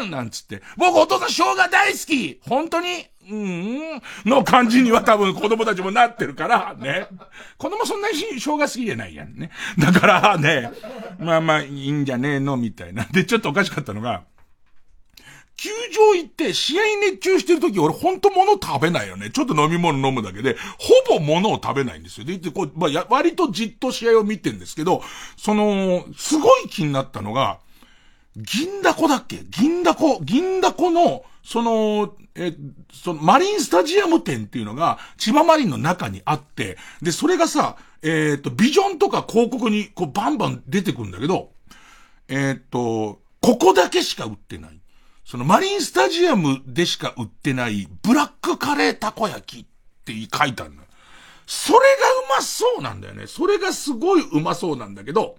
うんなんつって、僕お父さん生姜大好き。本当に。うん、の感じには多分子供たちもなってるから、ね。子供そんなに生姜好きじゃないやんね。だからね、まあまあいいんじゃねえの、みたいな。で、ちょっとおかしかったのが、球場行って試合熱中してる時俺ほんと物食べないよね。ちょっと飲み物飲むだけで、ほぼ物を食べないんですよ。で、こう、まあ、割とじっと試合を見てんですけど、その、すごい気になったのが、銀だこだっけ？銀だこ、銀だこの、その、え、その、マリンスタジアム店っていうのが、千葉マリンの中にあって、で、それがさ、えっ、ー、と、ビジョンとか広告に、こう、バンバン出てくるんだけど、えっ、ー、と、ここだけしか売ってない。その、マリンスタジアムでしか売ってない、ブラックカレーたこ焼きって書いてあるの。それがうまそうなんだよね。それがすごいうまそうなんだけど、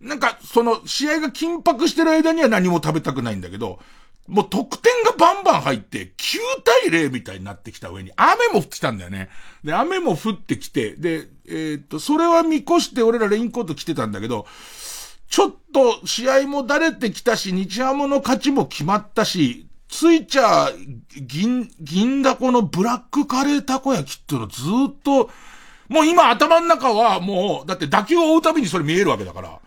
なんか、その、試合が緊迫してる間には何も食べたくないんだけど、もう得点がバンバン入って、9対0みたいになってきた上に、雨も降ってきたんだよね。で、雨も降ってきて、で、えー、っと、それは見越して俺らレインコート着てたんだけど、ちょっと試合もだれてきたし、日ハムの勝ちも決まったし、ついちゃ、銀、銀だこのブラックカレーたこ焼きっていうのずっと、もう今頭の中はもう、だって打球を追うたびにそれ見えるわけだから。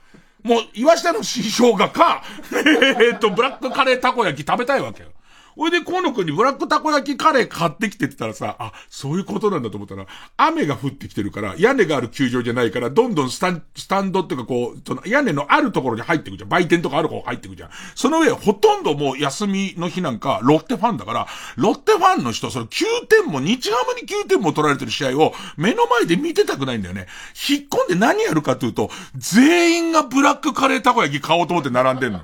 もう、岩下の師匠がか、えっと、ブラックカレーたこ焼き食べたいわけよ。ほいで、河野くんにブラックたこ焼きカレー買ってきてってたらさ、あ、そういうことなんだと思ったら、雨が降ってきてるから、屋根がある球場じゃないから、どんどんスタン、スタンドっていうかこう、その屋根のあるところに入ってくじゃん。売店とかある方入ってくじゃん。その上、ほとんどもう休みの日なんか、ロッテファンだから、ロッテファンの人、その9点も、日ハムに9点も取られてる試合を、目の前で見てたくないんだよね。引っ込んで何やるかというと、全員がブラックカレーたこ焼き買おうと思って並んでんの。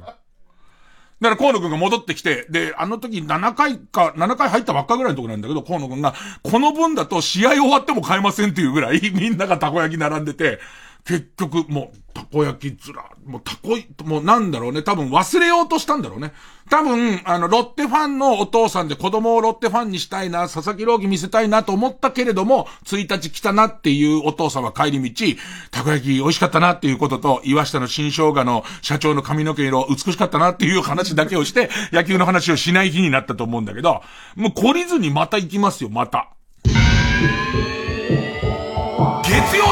だから河野くんが戻ってきて、で、あの時7回か、7回入ったばっかぐらいのとこなんだけど、河野くんが、この分だと試合終わっても買えませんっていうぐらい、みんながたこ焼き並んでて、結局、もう、たこ焼きずら、もうたこい、もうなんだろうね、多分忘れようとしたんだろうね。多分、あの、ロッテファンのお父さんで子供をロッテファンにしたいな、佐々木朗希見せたいなと思ったけれども、1日来たなっていうお父さんは帰り道、たこ焼き美味しかったなっていうことと、岩下の新生姜の社長の髪の毛色美しかったなっていう話だけをして、野球の話をしない日になったと思うんだけど、もう懲りずにまた行きますよ、また。月曜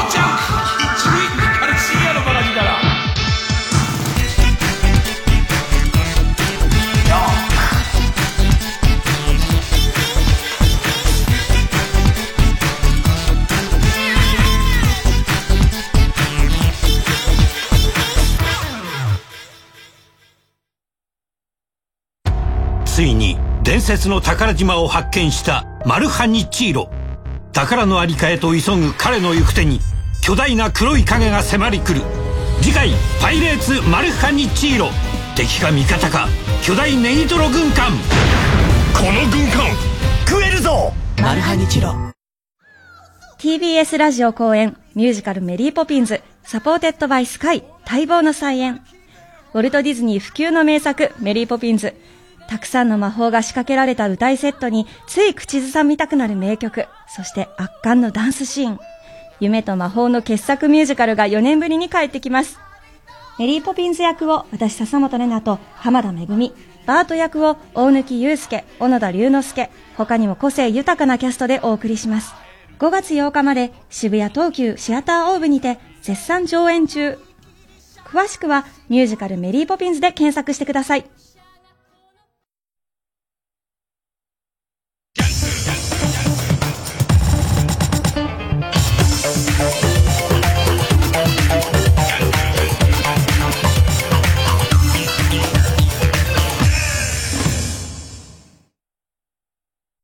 ついに伝説の宝島を発見したマルハニチーロ。宝のありかへと急ぐ彼の行く手に巨大な黒い影が迫り来る。次回「パイレーツマルハニチーロ」敵か味方か巨大ネギトロ軍艦。この軍艦食えるぞ！マルハニチロ。TBS ラジオ公演ミュージカルメリーポピンズ。 Supported by Sky 待望の再演。ウォルト・ディズニー不朽の名作メリーポピンズたくさんの魔法が仕掛けられた歌いセットについ口ずさみたくなる名曲、そして圧巻のダンスシーン。夢と魔法の傑作ミュージカルが4年ぶりに帰ってきます。メリーポピンズ役を私笹本玲奈と浜田めぐみ、バート役を大貫祐介、小野田龍之介、他にも個性豊かなキャストでお送りします。5月8日まで渋谷東急シアターオーブにて絶賛上演中。詳しくはミュージカルメリーポピンズで検索してください。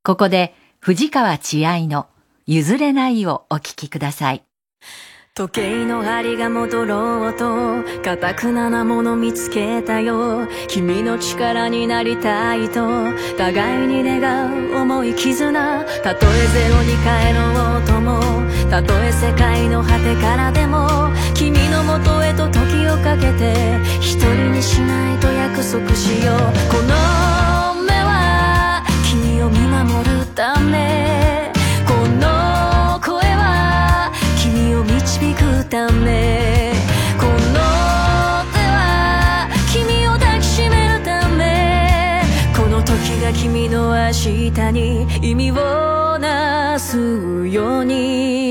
ここで藤川千愛の譲れないをお聞きください。時計の針が戻ろうと固くななもの見つけたよ。君の力になりたいと互いに願う重い絆。たとえゼロに帰ろうともたとえ世界の果てからでも君のもとへと時をかけて一人にしないと約束しよう。この君の明日に意味をなすように。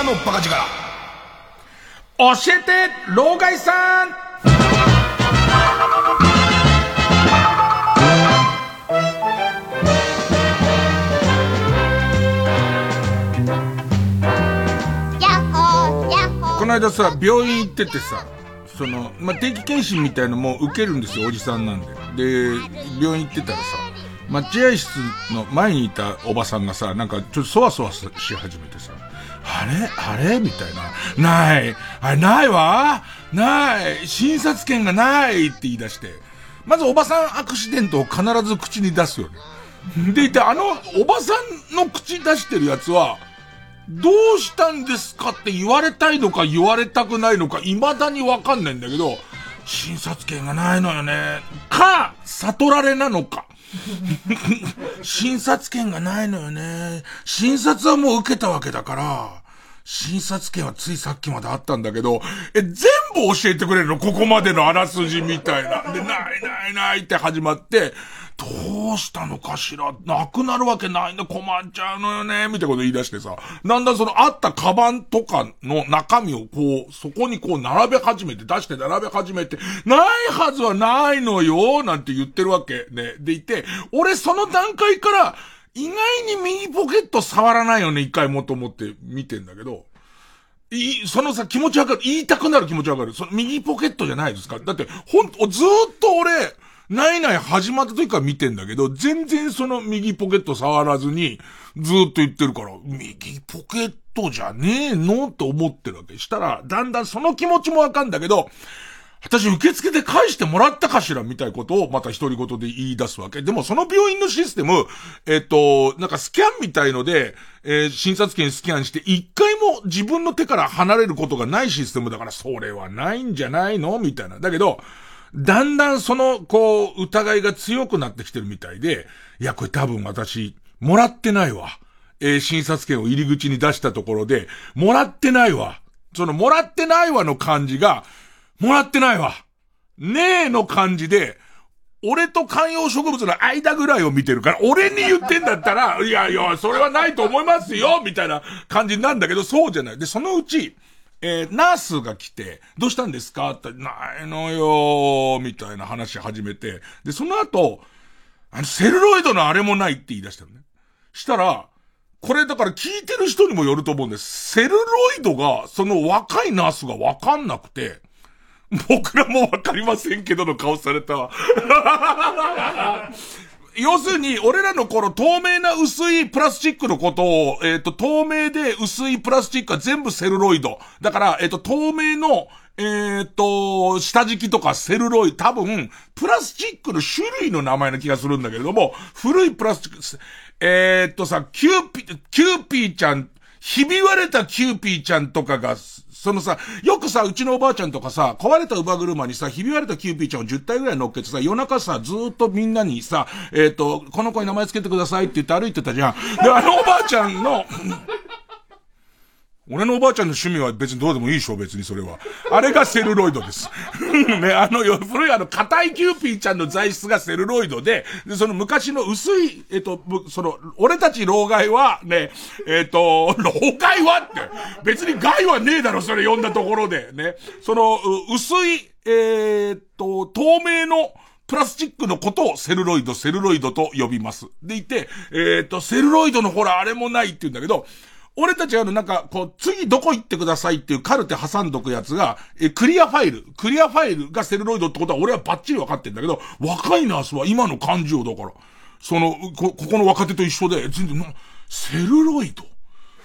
夜のバカ力。教えて、老害さんこの間さ、病院行っててさ、その、まあ、定期検診みたいのも受けるんですよ、おじさんなんで。で、病院行ってたらさ、待合室の前にいたおばさんがさ、なんかちょっとそわそわし始めてさ、あれ？あれ？みたいな。ない。あれ、ないわ？ない。診察券がないって言い出して。まずおばさんアクシデントを必ず口に出すよね。でいて、あの、おばさんの口出してるやつは、どうしたんですかって言われたいのか言われたくないのか未だにわかんないんだけど、診察券がないのよね。か、悟られなのか。診察券がないのよね。診察はもう受けたわけだから、診察券はついさっきまであったんだけど、え、全部教えてくれるの？ここまでのあらすじみたいな。で、ないないないって始まって、どうしたのかしら？なくなるわけないの困っちゃうのよねみたいなこと言い出してさ、だんだんそのあったカバンとかの中身をこう、そこにこう並べ始めて、出して並べ始めて、ないはずはないのよなんて言ってるわけね。でいて、俺その段階から、意外に右ポケット触らないよね、一回もと思って見てんだけど、い、そのさ、気持ちわかる。言いたくなる気持ちわかる。その右ポケットじゃないですか。だって、ほんと、ずっと俺、ないない始まった時から見てんだけど、全然その右ポケット触らずに、ずっと言ってるから、右ポケットじゃねえの？って思ってるわけ。したら、だんだんその気持ちもわかんだけど、私受付で返してもらったかしらみたいことをまた独り言で言い出すわけ。でもその病院のシステム、えっと、なんかスキャンみたいので、えー診察券スキャンして一回も自分の手から離れることがないシステムだから、それはないんじゃないの？みたいな。だけど、だんだんその、こう、疑いが強くなってきてるみたいで、いや、これ多分私、もらってないわ。えー診察券を入り口に出したところで、もらってないわ。その、もらってないわの感じが、もらってないわ。ねえの感じで、俺と観葉植物の間ぐらいを見てるから、俺に言ってんだったら、いやいや、それはないと思いますよみたいな感じなんだけど、そうじゃない。で、そのうち、えーナースが来て、どうしたんですか？って、ないのよみたいな話始めて、で、その後、あの、セルロイドのあれもないって言い出したのね。したら、これだから聞いてる人にもよると思うんです。セルロイドが、その若いナースがわかんなくて、僕らもわかりませんけどの顔された。要するに、俺らの頃透明な薄いプラスチックのことを、えっ、と、透明で薄いプラスチックは全部セルロイド。だから、えっ、と、透明の、えっ、と、下敷きとかセルロイド、多分、プラスチックの種類の名前な気がするんだけれども、古いプラスチック、え、っとさ、キューピー、キューピーちゃん、ひび割れたキューピーちゃんとかが、そのさ、よくさ、うちのおばあちゃんとかさ、壊れた乳母車にさ、ひび割れたキューピーちゃんを10体ぐらい乗っけてさ、夜中さ、ずっとみんなにさ、えっ、と、この子に名前つけてくださいって言って歩いてたじゃん。で、あのおばあちゃんの、俺のおばあちゃんの趣味は別にどうでもいいでしょ、別にそれは。あれがセルロイドです。ね、あの、古いあの、硬いキューピーちゃんの材質がセルロイドで、で、その昔の薄い、えっと、その、俺たち老害は、ね、えっと、老害はって、別に害はねえだろ、それ読んだところで、ね。その、薄い、えー、っと、透明の、プラスチックのことをセルロイド、セルロイドと呼びます。でいて、えー、っと、セルロイドのほら、あれもないって言うんだけど、俺たちあの、なんか、こう、次どこ行ってくださいっていうカルテ挟んどくやつが、え、クリアファイル。クリアファイルがセルロイドってことは俺はバッチリ分かってんだけど、若いナースは今の感情だから。その、こ、ここの若手と一緒で、全然、セルロイド？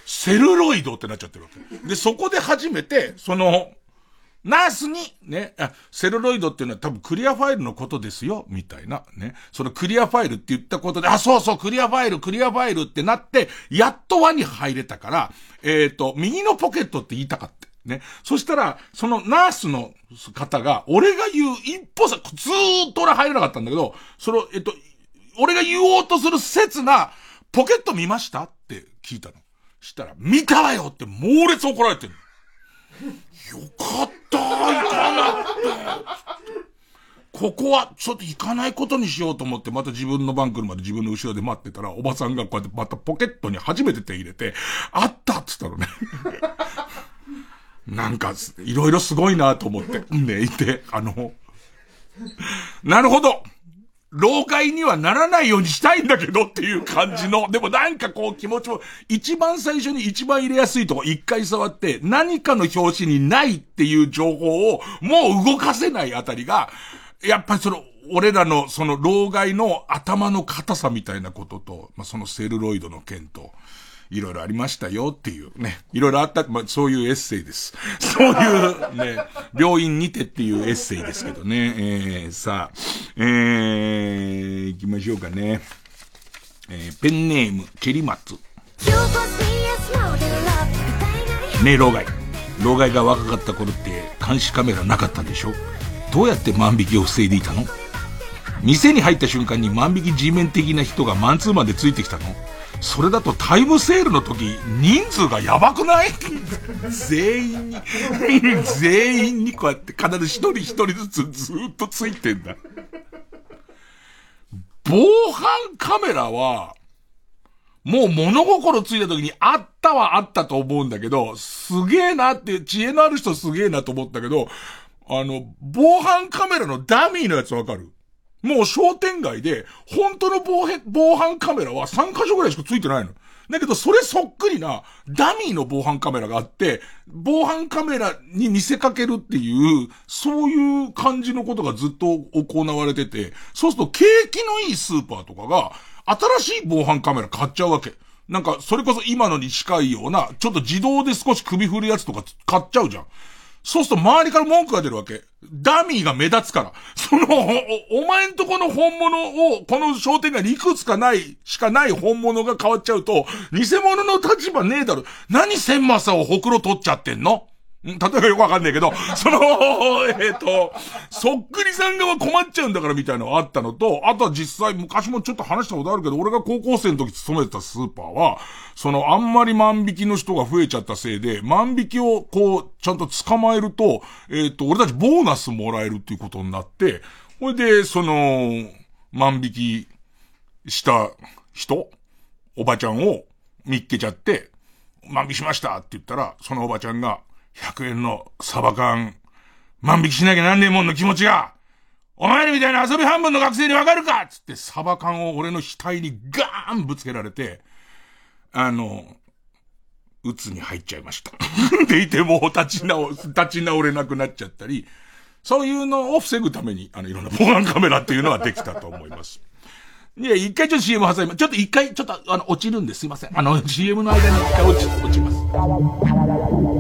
セルロイドってなっちゃってるわけ。で、そこで初めて、その、ナースに、ね、あ、セルロイドっていうのは多分クリアファイルのことですよ、みたいな、ね。そのクリアファイルって言ったことで、あ、そうそう、クリアファイル、クリアファイルってなって、やっと輪に入れたから、えっ、ー、と、右のポケットって言いたかった。ね。そしたら、そのナースの方が、俺が言う一歩さ、ずーっと俺入れなかったんだけど、その、えっと、俺が言おうとする切な、ポケット見ました？って聞いたの。したら、見たわよって猛烈怒られてるよかった行かなくて。ここは、ちょっと行かないことにしようと思って、また自分の番来るまで自分の後ろで待ってたら、おばさんがこうやってまたポケットに初めて手入れて、あったっつったのね。なんか、いろいろすごいなと思って、ね、いて、あの、なるほど老害にはならないようにしたいんだけどっていう感じの、でもなんかこう気持ちも、一番最初に一番入れやすいとこ一回触って、何かの表紙にないっていう情報をもう動かせないあたりが、やっぱりその、俺らのその老害の頭の硬さみたいなことと、まあ、そのセルロイドの件と、いろいろありましたよっていうね。いろいろあった、まあ、そういうエッセイです。そういうね、病院にてっていうエッセイですけどね。えー、さあ、えー、行きましょうかね。えー、ペンネーム、ケリマツ。ねえ、老害。老害が若かった頃って監視カメラなかったんでしょ？どうやって万引きを防いでいたの？店に入った瞬間に万引き G メン的な人がマンツーマンでついてきたの？それだとタイムセールの時、人数がやばくない？全員に全員にこうやって必ず一人一人ずつずっとついてんだ。防犯カメラは、もう物心ついた時にあったはあったと思うんだけど、すげえなって、知恵のある人すげえなと思ったけど、あの、防犯カメラのダミーのやつわかる？もう商店街で、本当の防防犯カメラは3箇所ぐらいしかついてないの。だけど、それそっくりな、ダミーの防犯カメラがあって、防犯カメラに見せかけるっていう、そういう感じのことがずっと行われてて、そうすると景気のいいスーパーとかが、新しい防犯カメラ買っちゃうわけ。なんか、それこそ今のに近いような、ちょっと自動で少し首振るやつとか買っちゃうじゃん。そうすると周りから文句が出るわけ。ダミーが目立つから。その、お、お前んとこの本物を、この商店街にいくつかない、しかない本物が変わっちゃうと、偽物の立場ねえだろ。何千正をほくろ取っちゃってんの？例えばよくわかんないけど、その、えっ、ー、と、そっくりさん側困っちゃうんだからみたいなのがあったのと、あとは実際昔もちょっと話したことあるけど、俺が高校生の時勤めてたスーパーは、そのあんまり万引きの人が増えちゃったせいで、万引きをこう、ちゃんと捕まえると、えっ、ー、と、俺たちボーナスもらえるっていうことになって、ほいで、その、万引きした人、おばちゃんを見っけちゃって、万引きしましたって言ったら、そのおばちゃんが、100円のサバ缶、万引きしなきゃなんねえもんの気持ちが、お前らみたいな遊び半分の学生にわかるかつってサバ缶を俺の額にガーンぶつけられて、あの、うつに入っちゃいました。でいてもう立ち直、立ち直れなくなっちゃったり、そういうのを防ぐために、あの、いろんな防犯カメラっていうのはできたと思います。いや、一回ちょっと CM 挟みま。ちょっと一回、ちょっと、あの、落ちるんですいません。あの、CM の間に一回落ち、落ちます。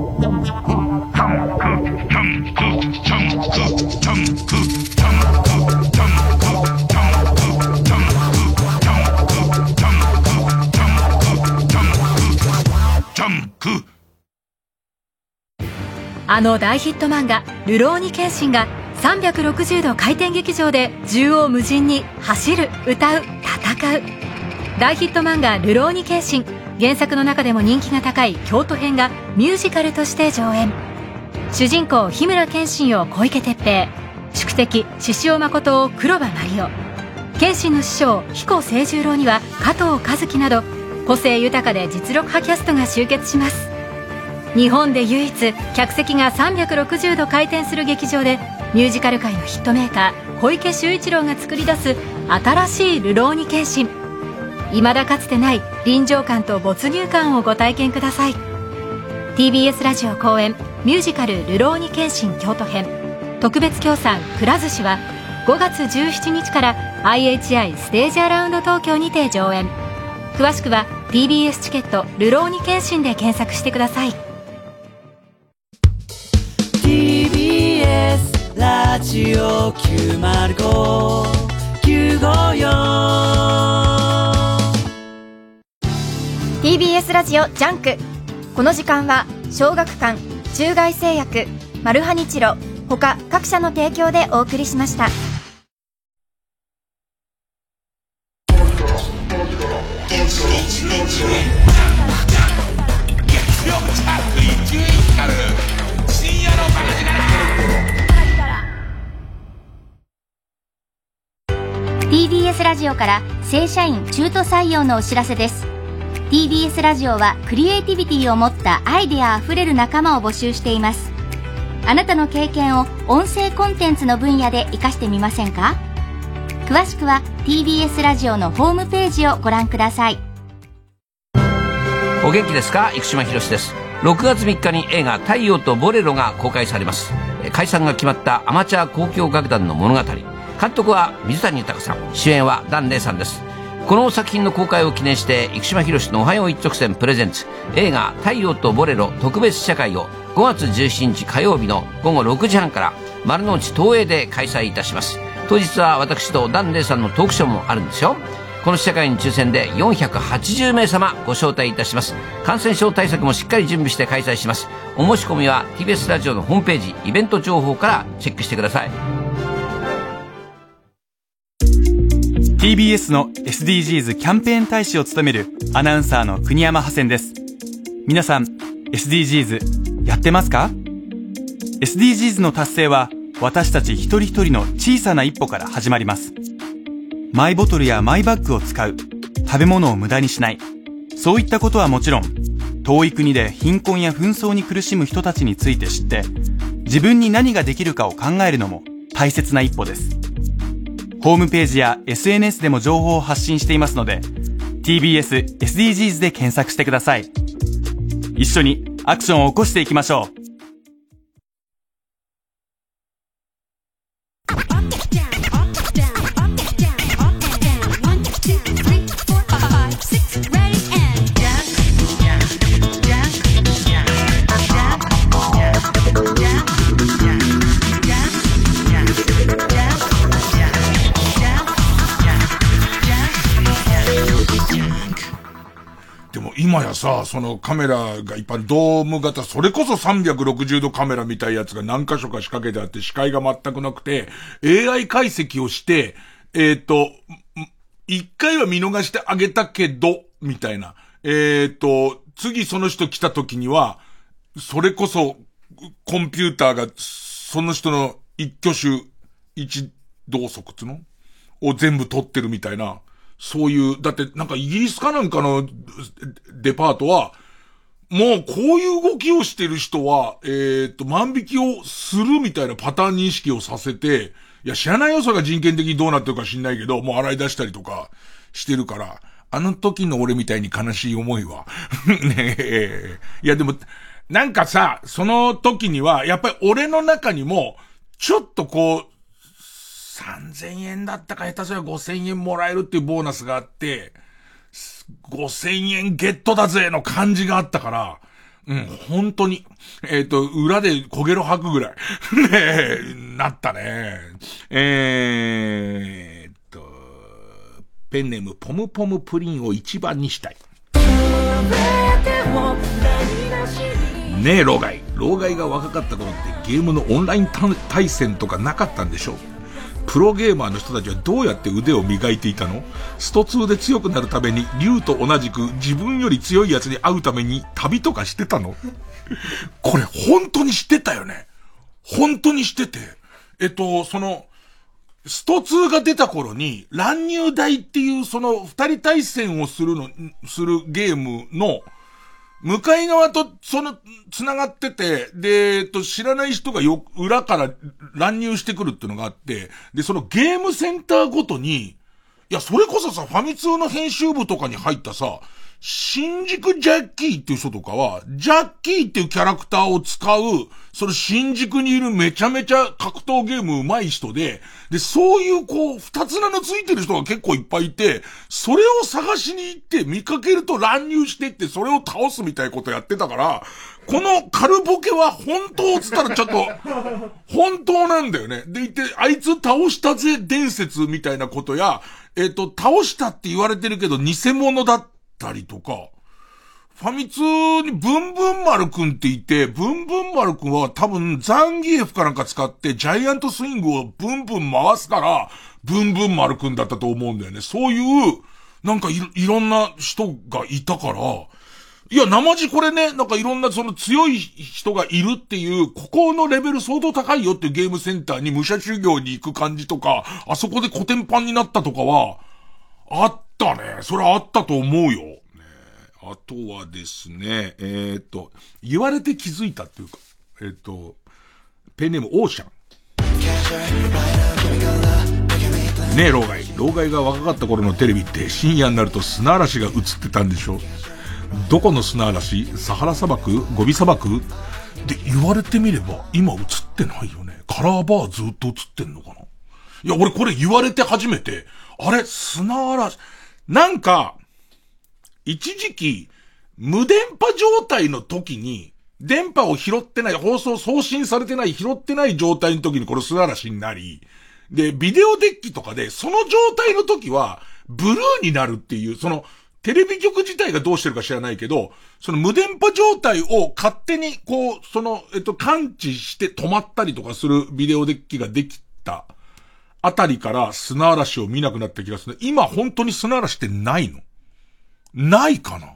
あの大ヒット漫画「流浪に剣心」が360度回転劇場で縦横無尽に走る歌う戦う。大ヒット漫画「流浪に剣心」原作の中でも人気が高い京都編がミュージカルとして上演。主人公日村謙信を小池徹平。宿敵獅子王誠を黒羽麻里夫謙信の師匠彦清十郎には加藤和樹など個性豊かで実力派キャストが集結します。日本で唯一客席が360度回転する劇場でミュージカル界のヒットメーカー小池秀一郎が作り出す新しい流浪に謙信未だかつてない臨場感と没入感をご体験ください。TBS ラジオ公演ミュージカル「流浪に剣心京都編」特別協賛くら寿司は5月17日から IHI ステージアラウンド東京にて上演。詳しくは TBS チケット「るろうに剣心」で検索してください。TBS ラジオ905954 TBS ラジオジャンクこの時間は小学館中外製薬マルハニチロ他各社の提供でお送りしました。TBS ラジオから正社員中途採用のお知らせです。TBS ラジオはクリエイティビティを持ったアイデアあふれる仲間を募集しています。あなたの経験を音声コンテンツの分野で活かしてみませんか？詳しくは TBS ラジオのホームページをご覧ください。お元気ですか？生島博です。6月3日に映画「太陽とボレロ」が公開されます。解散が決まったアマチュア交響楽団の物語。監督は水谷豊さん。主演は檀れいさんです。この作品の公開を記念して生島博の「おはよう一直線」プレゼンツ。映画「太陽とボレロ」特別試写会を5月17日火曜日の午後6時半から丸の内東映で開催いたします。当日は私と檀れいさんのトークショーもあるんですよ。この試写会に抽選で480名様ご招待いたします。感染症対策もしっかり準備して開催します。お申し込みは TBS ラジオのホームページイベント情報からチェックしてください。TBS の SDGs キャンペーン大使を務めるアナウンサーの国山ハセンです。皆さん SDGs やってますか？SDGs の達成は私たち一人一人の小さな一歩から始まります。マイボトルやマイバッグを使う食べ物を無駄にしない。そういったことはもちろん遠い国で貧困や紛争に苦しむ人たちについて知って自分に何ができるかを考えるのも大切な一歩です。ホームページや SNS でも情報を発信していますので TBS SDGs で検索してください。一緒にアクションを起こしていきましょう。今やさ、そのカメラが一般ドーム型、それこそ360度カメラみたいやつが何箇所か仕掛けてあって視界が全くなくて、AI 解析をして、えっ、と、一回は見逃してあげたけど、みたいな。えっ、と、次その人来た時には、それこそ、コンピューターが、その人の一挙手、一動足つの？を全部撮ってるみたいな。そういう、だってなんかイギリスかなんかのデパートは、もうこういう動きをしてる人は、えっ、と、万引きをするみたいなパターン認識をさせて、いや知らないよそれが人権的にどうなってるか知んないけど、もう洗い出したりとかしてるから、あの時の俺みたいに悲しい思いは。ねえ。いやでも、なんかさ、その時には、やっぱり俺の中にも、ちょっとこう、3000円だったか下手すりゃ5000円もらえるっていうボーナスがあって、5000円ゲットだぜの感じがあったから、うん、本当に、えっ、ー、と、裏で焦げろ吐くぐらい、ねえ、なったね。えー、っと、ペンネームポムポムプリンを一番にしたい。ねえ、老害。老害が若かった頃ってゲームのオンライン対戦とかなかったんでしょうプロゲーマーの人たちはどうやって腕を磨いていたの？スト2で強くなるために、竜と同じく自分より強いやつに会うために旅とかしてたの？これ本当にしてたよね。本当にしてて。えっと、その、スト2が出た頃に、乱入台っていうその二人対戦をするの、するゲームの、向かい側と、その、繋がってて、で、えっと、知らない人がよ、裏から乱入してくるっていうのがあって、で、そのゲームセンターごとに、いや、それこそさ、ファミ通の編集部とかに入ったさ、新宿ジャッキーっていう人とかは、ジャッキーっていうキャラクターを使う、その新宿にいるめちゃめちゃ格闘ゲーム上手い人で、で、そういうこう、二つ名のついてる人が結構いっぱいいて、それを探しに行って見かけると乱入してってそれを倒すみたいなことやってたから、このカルボケは本当つったらちょっと、本当なんだよね。でいて、あいつ倒したぜ伝説みたいなことや、えっ、と、倒したって言われてるけど偽物だったりとか、ファミ通にブンブン丸くんっていて、ブンブン丸くんは多分ザンギエフかなんか使ってジャイアントスイングをブンブン回すから、ブンブン丸くんだったと思うんだよね。そういう、なんかいろんな人がいたから、いや、生地これね、なんかいろんなその強い人がいるっていう、ここのレベル相当高いよっていうゲームセンターに武者修行に行く感じとか、あそこで古典版になったとかは、あったね。それあったと思うよ。ね、あとはですね、えっ、と、言われて気づいたっていうか、えっ、と、ペンネームオーシャン。ねえ、老害。老害が若かった頃のテレビって深夜になると砂嵐が映ってたんでしょどこの砂嵐？サハラ砂漠？ゴビ砂漠？で言われてみれば、今映ってないよね。カラーバーずっと映ってんのかな？いや、俺これ言われて初めて、あれ？砂嵐、なんか、一時期、無電波状態の時に、電波を拾ってない、放送送信されてない、拾ってない状態の時にこれ砂嵐になり、で、ビデオデッキとかで、その状態の時は、ブルーになるっていう、その、テレビ局自体がどうしてるか知らないけど、その無電波状態を勝手にこう、その、えっと、感知して止まったりとかするビデオデッキができた。あたりから砂嵐を見なくなった気がする。今本当に砂嵐ってないの？ないかな？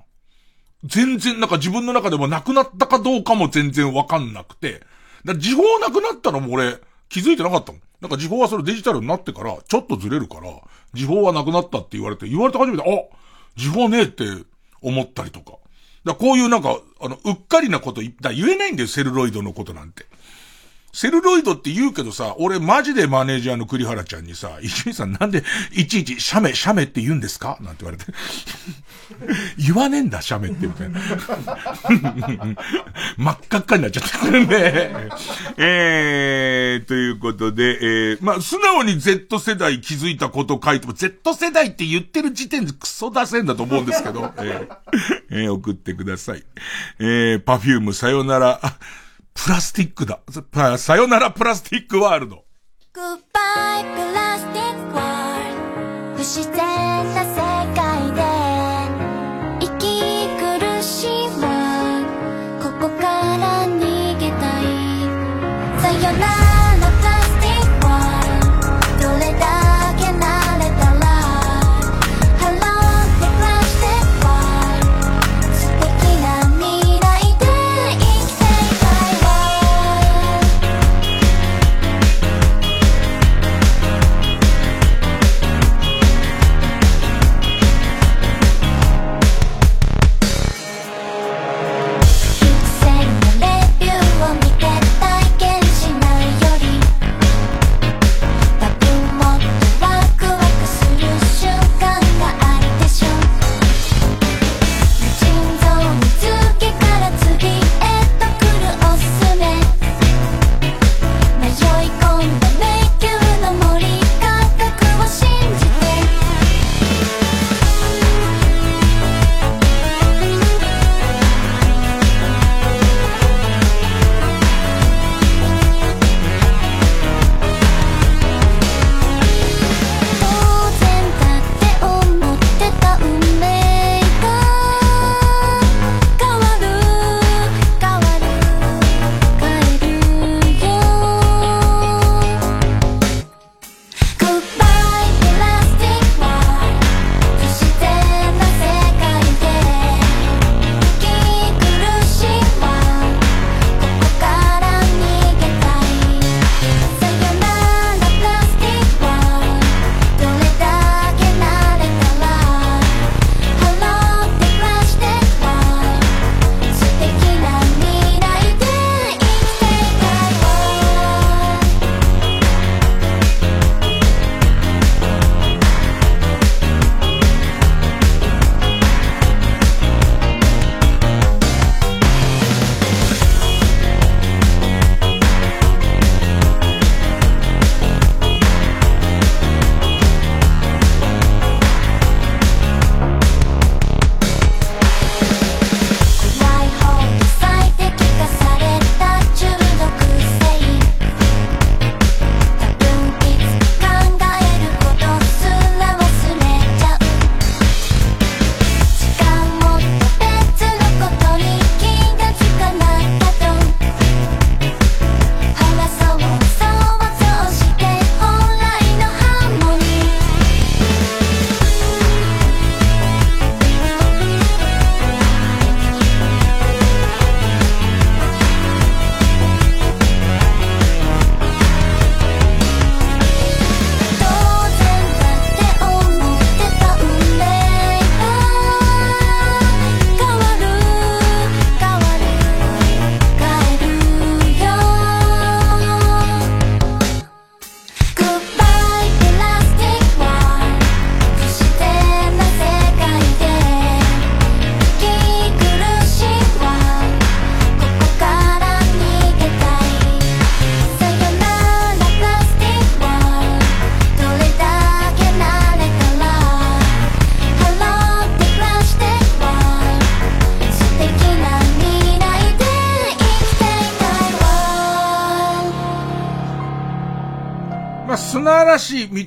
全然なんか自分の中でもなくなったかどうかも全然わかんなくて。だ時報なくなったのも俺気づいてなかったもん。なんか時報はそれデジタルになってからちょっとずれるから、時報はなくなったって言われて、言われて初めて、あ時報ねえって思ったりとか。だかこういうなんか、あの、うっかりなこと言った言えないんだよ、セルロイドのことなんて。セルロイドって言うけどさ、俺マジでマネージャーの栗原ちゃんにさ、石井さんなんでいちいちシャメ、シャメって言うんですか？なんて言われて。言わねえんだ、シャメって、みたいな。真っ赤っかになっちゃってくるね。えー、ということで、えー、まあ、素直に Z 世代気づいたこと書いても、Z 世代って言ってる時点でクソ出せんだと思うんですけど、えー、えー、送ってください。えー、パフュームさよなら。プラスティックだ。さよならプラスティックワールド。Goodbye, プラスティックワールド。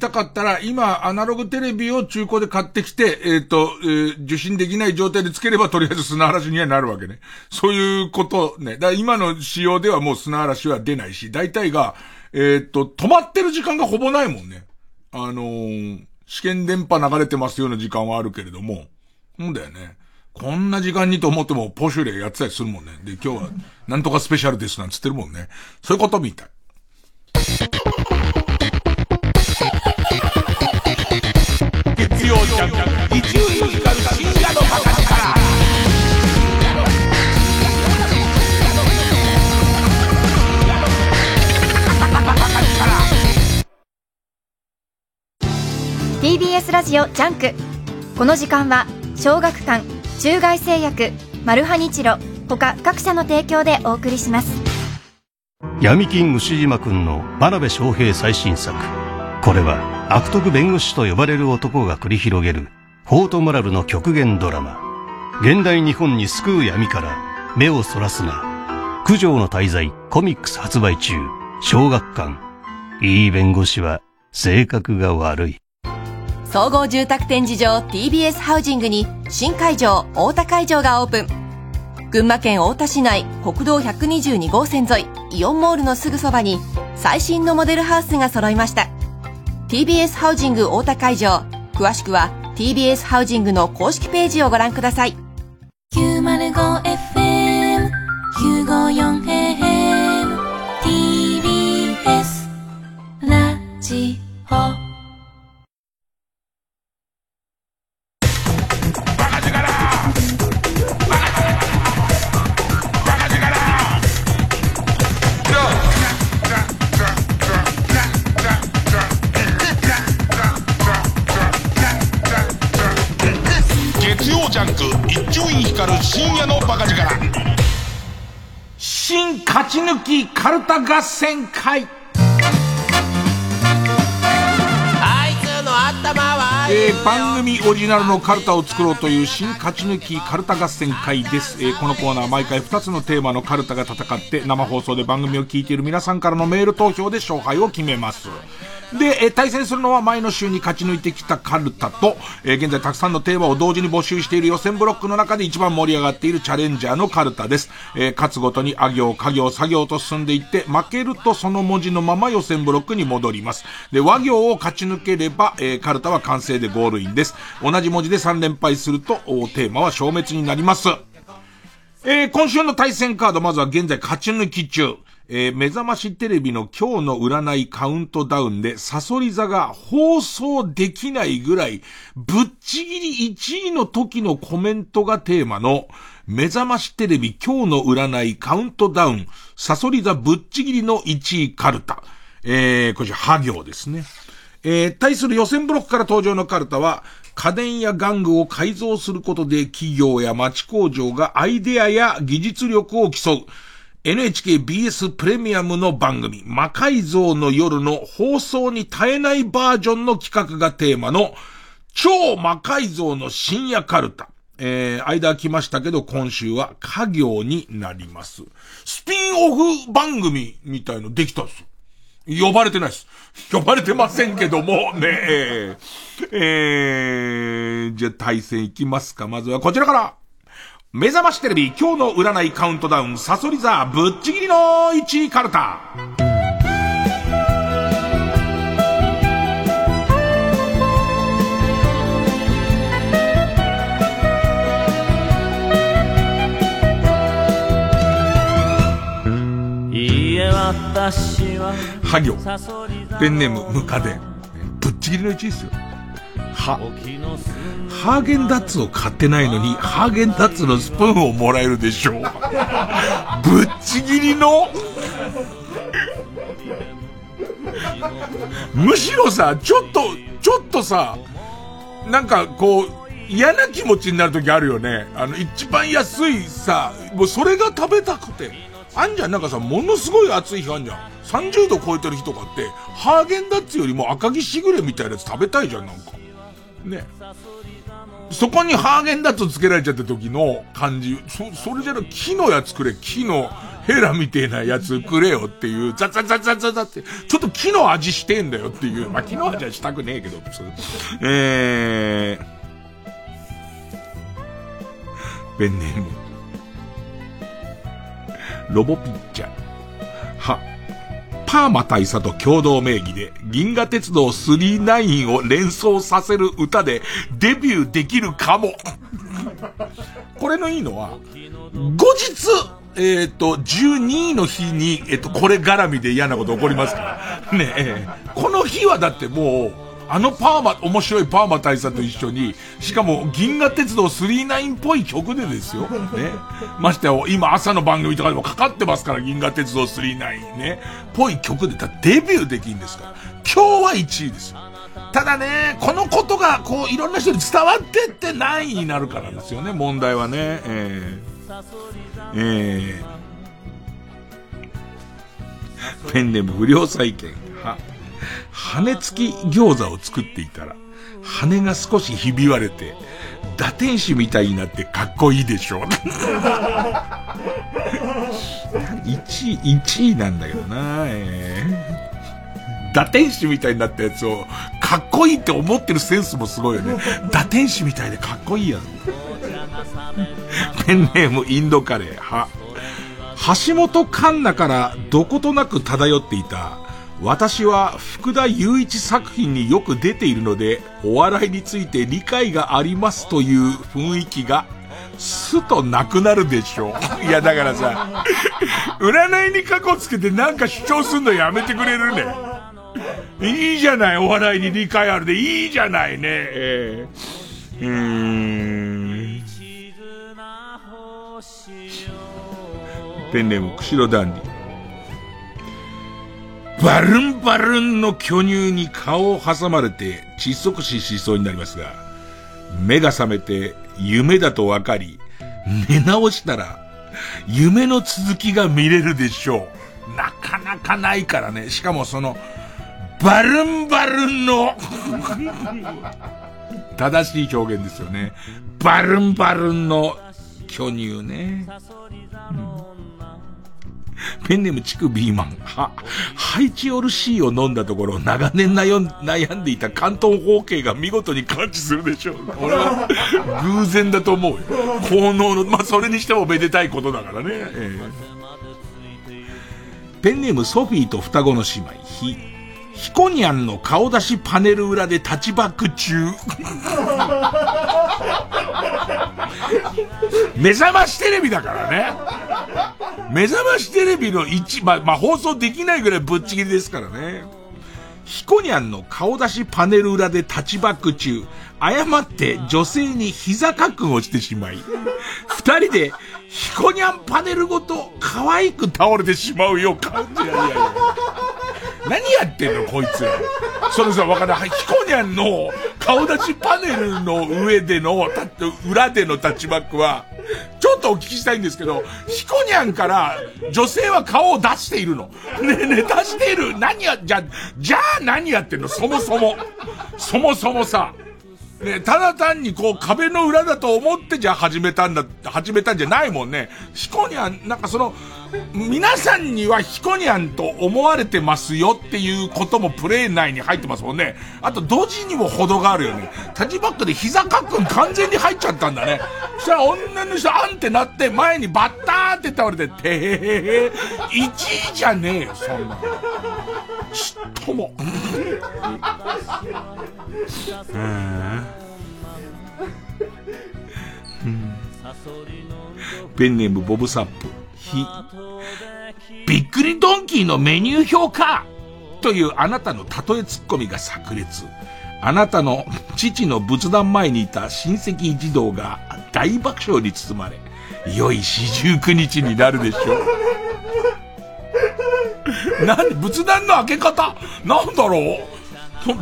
たかったら、今、アナログテレビを中古で買ってきて、えっ、ー、と、えー、受信できない状態でつければ、とりあえず砂嵐にはなるわけね。そういうことね。だから今の仕様ではもう砂嵐は出ないし、大体が、えっ、ー、と、止まってる時間がほぼないもんね。あのー、試験電波流れてますような時間はあるけれども。そうだよね。こんな時間にと思っても、ポシュレやってたりするもんね。で、今日は、なんとかスペシャルですなんつってるもんね。そういうことみたい。曜ジャンク、伊集院光深夜のバカ力。TBS ラジオジャンクこの時間は小学館中外製薬マルハニチロ他各社の提供でお送りします闇金牛島君の真鍋昌平最新作これは悪徳弁護士と呼ばれる男が繰り広げるフォートモラルの極限ドラマ。現代日本に救う闇から目をそらすな。九条の滞在コミックス発売中。小学館。いい弁護士は性格が悪い。総合住宅展示場 TBS ハウジングに新会場大田会場がオープン。群馬県太田市内国道122号線沿いイオンモールのすぐそばに最新のモデルハウスが揃いました。TBS ハウジング太田会場。詳しくは TBS ハウジングの公式ページをご覧ください。905FM954AM TBS ラジオ。勝ち抜きカルタ合戦会。えー、番組オリジナルのカルタを作ろうという新勝ち抜きカルタ合戦会です、えー、このコーナー毎回2つのテーマのカルタが戦って生放送で番組を聞いている皆さんからのメール投票で勝敗を決めますで、えー、対戦するのは前の週に勝ち抜いてきたカルタと、え、現在たくさんのテーマを同時に募集している予選ブロックの中で一番盛り上がっているチャレンジャーのカルタです。え、勝つごとにあ行、家行、作業と進んでいって、負けるとその文字のまま予選ブロックに戻ります。で、和行を勝ち抜ければ、えー、カルタは完成でゴールインです。同じ文字で3連敗すると、テーマは消滅になります。えー、今週の対戦カード、まずは現在勝ち抜き中。えー、目覚ましテレビの今日の占いカウントダウンで、サソリ座が放送できないぐらい、ぶっちぎり1位の時のコメントがテーマの、目覚ましテレビ今日の占いカウントダウン、サソリ座ぶっちぎりの1位カルタ。えー、こちら、ハ行ですね。えー、対する予選ブロックから登場のカルタは、家電や玩具を改造することで企業や町工場がアイデアや技術力を競う。NHKBS プレミアムの番組、魔改造の夜の放送に耐えないバージョンの企画がテーマの、超魔改造の深夜カルタ。えー、間来ましたけど、今週は家業になります。スピンオフ番組みたいのできたんですよ。呼ばれてないです。呼ばれてませんけども、ねえー、えー、じゃあ対戦いきますか。まずはこちらから。目覚ましテレビ今日の占いカウントダウンサソリ座ぶっちぎりの1位カルタ。は行。ペンネームムカデン。ぶっちぎりの1位ですよ。は、ハーゲンダッツを買ってないのに、ハーゲンダッツのスプーンをもらえるでしょう。ぶっちぎりの？むしろさ、ちょっと、ちょっとさ、なんかこう、嫌な気持ちになる時あるよね。あの、一番安いさ、もうそれが食べたくて。あんじゃん、なんかさ、ものすごい暑い日あんじゃん。30度超えてる日とかって、ハーゲンダッツよりも赤木しぐれみたいなやつ食べたいじゃん、なんか。ね。そこにハーゲンダッツつけられちゃった時の感じ、そ、それじゃな木のやつくれ、木のヘラみてえなやつくれよっていう、ザザザザザザって、ちょっと木の味してんだよっていう、まあ、木の味はしたくねえけど、えー、ペンネーム。ロボピッチャー。は、パーマ大佐と共同名義で、銀河鉄道39を連想させる歌でデビューできるかも。これのいいのは、後日、えっ、ー、と、12位の日に、えっ、ー、と、これ絡みで嫌なこと起こりますから。ねえ、この日はだってもう、あのパーマ、面白いパーマ大佐と一緒に、しかも銀河鉄道39っぽい曲でですよ。ね。ましてや、今朝の番組とかでもかかってますから、銀河鉄道39ね。ぽい曲で、デビューできんですから。今日は1位ですよ。ただね、このことが、こう、いろんな人に伝わってって何位になるからですよね、問題はね。えー、えー、ペンネーム不良債権。は。羽付き餃子を作っていたら、羽が少しひび割れて、打天使みたいになってかっこいいでしょ。1位、1位なんだけどな、えー、打天使みたいになったやつを、かっこいいって思ってるセンスもすごいよね。打天使みたいでかっこいいやつ。ペンネームインドカレー、は。橋本環奈からどことなく漂っていた私は福田雄一作品によく出ているので、お笑いについて理解がありますという雰囲気が、すとなくなるでしょう。いや、だからさ、占いに過去つけてなんか主張すんのやめてくれるね。いいじゃない、お笑いに理解あるで、いいじゃないね。えー、うーん。ペンネーム、釧路ダンディ。バルンバルンの巨乳に顔を挟まれて窒息死しそうになりますが、目が覚めて夢だと分かり、寝直したら夢の続きが見れるでしょう。なかなかないからね。しかもその、バルンバルンの 正しい表現ですよね。バルンバルンの巨乳ね。うん ペンネームチクビーマン。は、ハイチオルシーを飲んだところ、長年悩んでいた関東方形が見事に感知するでしょう。これは、偶然だと思うよ。効能の、まあ、それにしてもめでたいことだからね。えー、ペンネームソフィーと双子の姉妹。ヒコニャンの顔出しパネル裏でタッチバック中。目覚ましテレビだからね。目覚ましテレビの一、ま、まあ、放送できないぐらいぶっちぎりですからね。ヒコニャンの顔出しパネル裏でタッチバック中、誤って女性に膝かくをしてしまい、二人でヒコニャンパネルごと可愛く倒れてしまうよ、感じ。いやいやいや。何やってんの、こいつ。そのさ、わかんない。ヒコニャンの顔出しパネルの上での、裏でのタッチバックは、ちょっとお聞きしたいんですけど、ヒコニャンから女性は顔を出しているの。ねえねえ、出している。何や、じゃ、じゃあ何やってんの？そもそも。そもそもさ。ね、ただ単にこう壁の裏だと思ってじゃあ始めたんだ、始めたんじゃないもんね。ヒコニャン、なんかその、皆さんにはヒコニャンと思われてますよっていうこともプレー内に入ってますもんね。あと、ドジにも程があるよね。タジバックで膝かっくん完全に入っちゃったんだね。そしたら女の人あんってなって前にバッターって倒れて、てへへへ、1位じゃねえよ、そんなちっとも。うん。ペンネームボブサップ。ひ。びっくりドンキーのメニュー表かというあなたの例えツッコミが炸裂。あなたの父の仏壇前にいた親戚児童が大爆笑に包まれ、良い四十九日になるでしょう。何仏壇の開け方？なんだろう？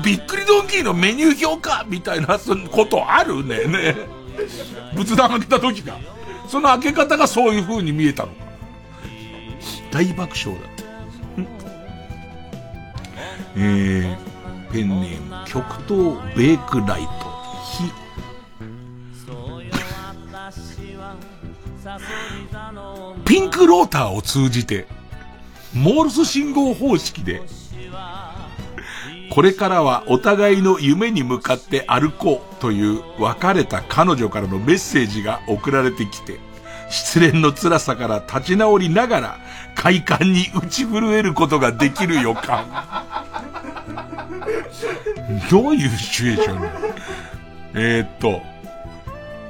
びっくりドンキーのメニュー表かみたいなことあるねね。仏壇開けた時か。その開け方がそういう風に見えたのか。大爆笑だった。えー、ペンネーム、極東ベイクライト、火。ピンクローターを通じて、モールス信号方式でこれからはお互いの夢に向かって歩こうという別れた彼女からのメッセージが送られてきて、失恋の辛さから立ち直りながら快感に打ち震えることができる予感。どういうシチュエーション？えー、っと、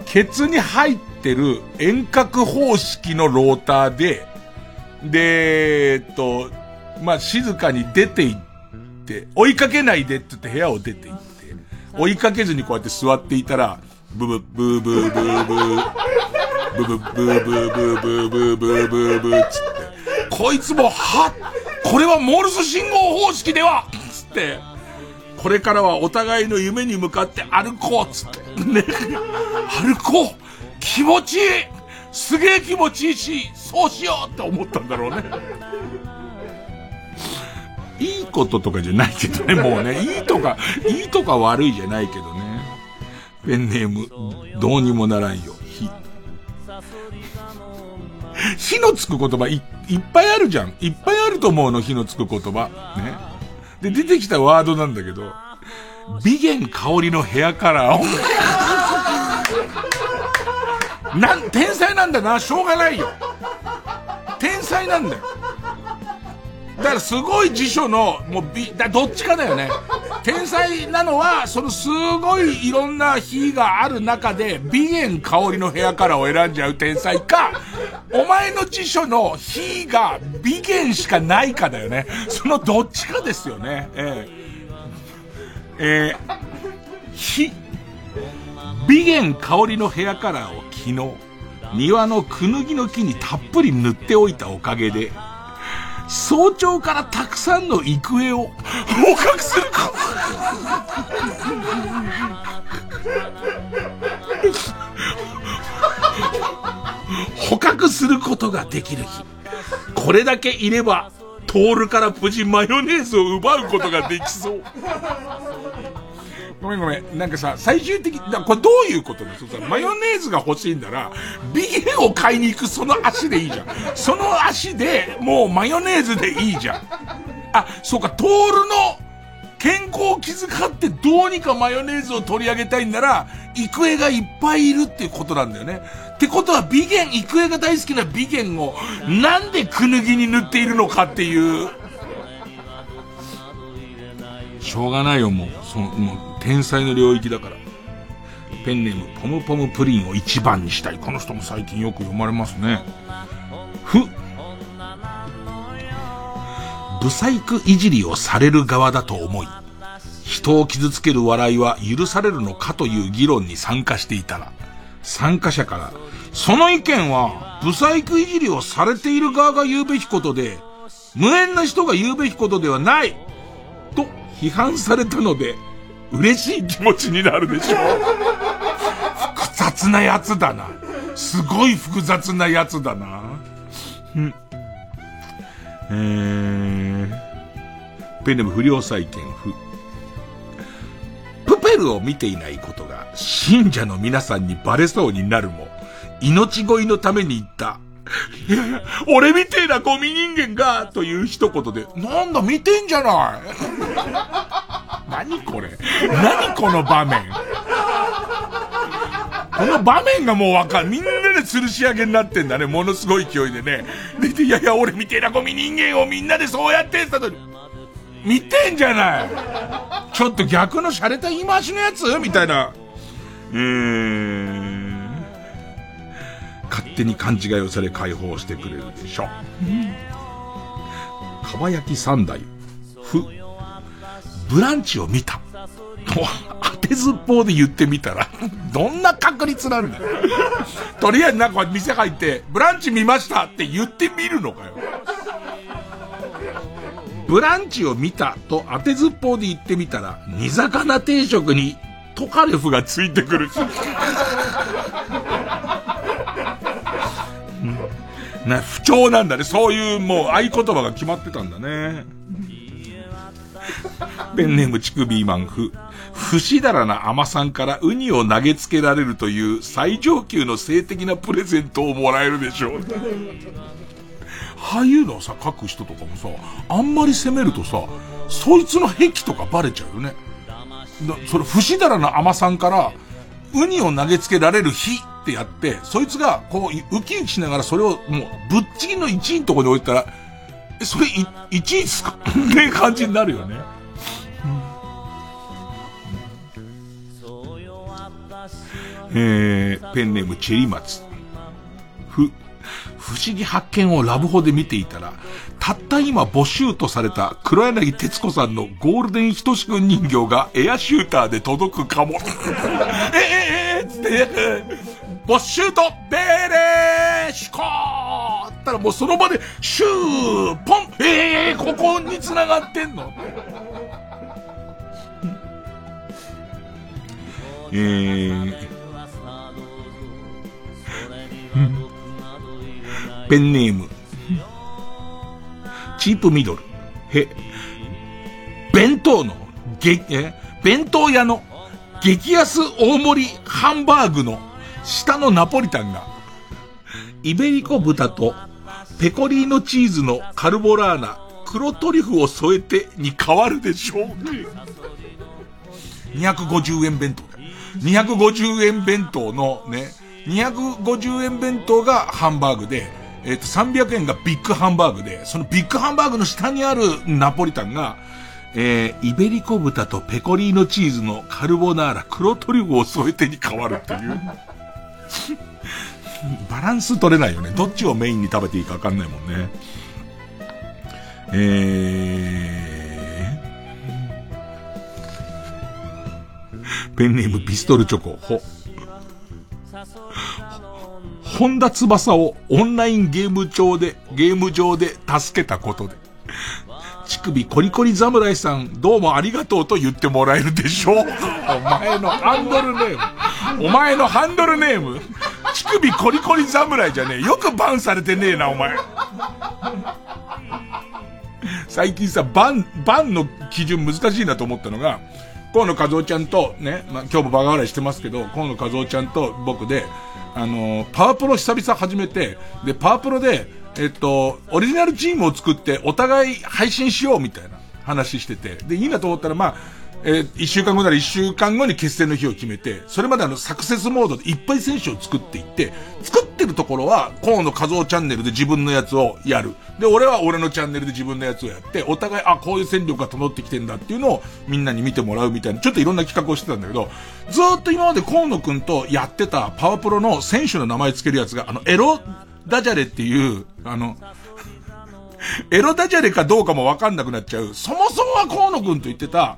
ケツに入ってる遠隔方式のローターで、で、えー、っと、まあ、静かに出ていって、追いかけないでって言って部屋を出て行って、追いかけずにこうやって座っていたら、ブブ、ブーブーブーブー、ブブ、ブーブーブーブーブーブーブーブーつって、こいつも、はこれはモールス信号方式ではつって、これからはお互いの夢に向かって歩こうつって。ね。歩こう気持ちいいすげえ気持ちいいし、そうしようって思ったんだろうね。いいこととかじゃないけどね、もうね。いいとか、いいとか悪いじゃないけどね。ペンネーム、どうにもならんよ。火。火のつく言葉いいっぱいあるじゃん。いっぱいあると思うの、火のつく言葉。ね。で、出てきたワードなんだけど、美源香りのヘアカラーをなん、天才なんだな、しょうがないよ。天才なんだよ。だからすごい辞書の、もう美、だどっちかだよね。天才なのは、そのすごいいろんな日がある中で、美源香りのヘアカラーを選んじゃう天才か、お前の辞書の日が美源しかないかだよね。そのどっちかですよね。えー、えー、日、美源香りのヘアカラーを昨日、庭のクヌギの木にたっぷり塗っておいたおかげで、早朝からたくさんの行方を 捕獲するか。捕獲することができる日。これだけいれば、トールから無事マヨネーズを奪うことができそう。ごめんごめん。なんかさ、最終的に、これどういうことですか？マヨネーズが欲しいんだら、ビゲを買いに行くその足でいいじゃん。その足で、もうマヨネーズでいいじゃん。あ、そうか、トールの健康を気遣ってどうにかマヨネーズを取り上げたいんなら、育英がいっぱいいるっていうことなんだよね。ってことは、ビゲン、育英が大好きなビゲンを、なんでクヌギに塗っているのかっていう、しょうがないよ、もう。そ、もう、天才の領域だから。ペンネーム、ポムポムプリンを一番にしたい。この人も最近よく読まれますね。ふ。ブサイクいじりをされる側だと思い、人を傷つける笑いは許されるのかという議論に参加していたら、参加者から、その意見は、ブサイクいじりをされている側が言うべきことで、無縁な人が言うべきことではないと批判されたので、嬉しい気持ちになるでしょ複雑なやつだな。すごい複雑なやつだな。ん。えー、ペンネム不良債権不。プペルを見ていないことが信者の皆さんにバレそうになるも、命乞いのために言った。いやいや、俺みてえなゴミ人間が、という一言で、なんだ見てんじゃない何これ？何この場面？この場面がもうわかる。みんなで吊るし上げになってんだね。ものすごい勢いでね。で、いやいや、俺みてえなゴミ人間をみんなでそうやってったと、見てんじゃないちょっと逆の洒落た言い回しのやつ？みたいな。うん。勝手に勘違いをされ解放してくれるでしょ。かば焼き三代。ふ。ブランチを見た。と、当てずっぽうで言ってみたら、どんな確率なんだよ。とりあえずなんか店入って、ブランチ見ましたって言ってみるのかよ。ブランチを見たと当てずっぽうで言ってみたら、煮魚定食にトカレフがついてくるし。な、不調なんだね。そういうもう合言葉が決まってたんだね。ペンネームチクビーマンフ。不死だらな甘さんからウニを投げつけられるという最上級の性的なプレゼントをもらえるでしょう。ああいうのをさ、書く人とかもさ、あんまり責めるとさ、そいつの癖とかバレちゃうよね。それ、不死だらな甘さんから、ウニを投げつけられる日ってやって、そいつが、こう、ウキウキしながらそれを、もう、ぶっちぎりの1位のとこに置いたら、それ、い、1位ですか？って感じになるよね。うんえー、ペンネームチェリマツ。ふ、不思議発見をラブホで見ていたら、たった今募集とされた黒柳徹子さんのゴールデンひとしくん人形がエアシューターで届くかも。ええええつって、ボッシュートベーレーシコーったらもうその場でシューポンええー、ここに繋がってんの？えー、ペンネーム。チープミドル。へ、弁当の、げ、え、弁当屋の激安大盛りハンバーグの下のナポリタンが、イベリコ豚とペコリーノチーズのカルボラーナ、黒トリュフを添えてに変わるでしょう。250円弁当250円弁当のね、250円弁当がハンバーグで、えっ、ー、と、300円がビッグハンバーグで、そのビッグハンバーグの下にあるナポリタンが、えー、イベリコ豚とペコリーノチーズのカルボナーラ黒トリュフを添えてに変わるっていう。バランス取れないよね。どっちをメインに食べていいかわかんないもんね。えー、ペンネームピストルチョコ、ほ。本田翼をオンラインゲーム上で、ゲーム上で助けたことで、乳首コリコリ侍さん、どうもありがとうと言ってもらえるでしょう。お前のハンドルネーム。お前のハンドルネーム。乳首コリコリ侍じゃねえ。よくバンされてねえな、お前。最近さ、バン、バンの基準難しいなと思ったのが、河野和夫ちゃんとね、まあ、今日もバカ笑いしてますけど、河野和夫ちゃんと僕で、あの、パワプロ久々始めて、で、パワプロで、えっと、オリジナルチームを作ってお互い配信しようみたいな話してて、で、いいなと思ったら、まあ、えー、一週間後なら一週間後に決戦の日を決めて、それまであの、サクセスモードでいっぱい選手を作っていって、作ってるところは、河野和夫チャンネルで自分のやつをやる。で、俺は俺のチャンネルで自分のやつをやって、お互い、あ、こういう戦力が整ってきてんだっていうのをみんなに見てもらうみたいな、ちょっといろんな企画をしてたんだけど、ずっと今まで河野くんとやってたパワプロの選手の名前つけるやつが、あの、エロダジャレっていう、あの、エロダジャレかどうかもわかんなくなっちゃう。そもそもは河野くんと言ってた、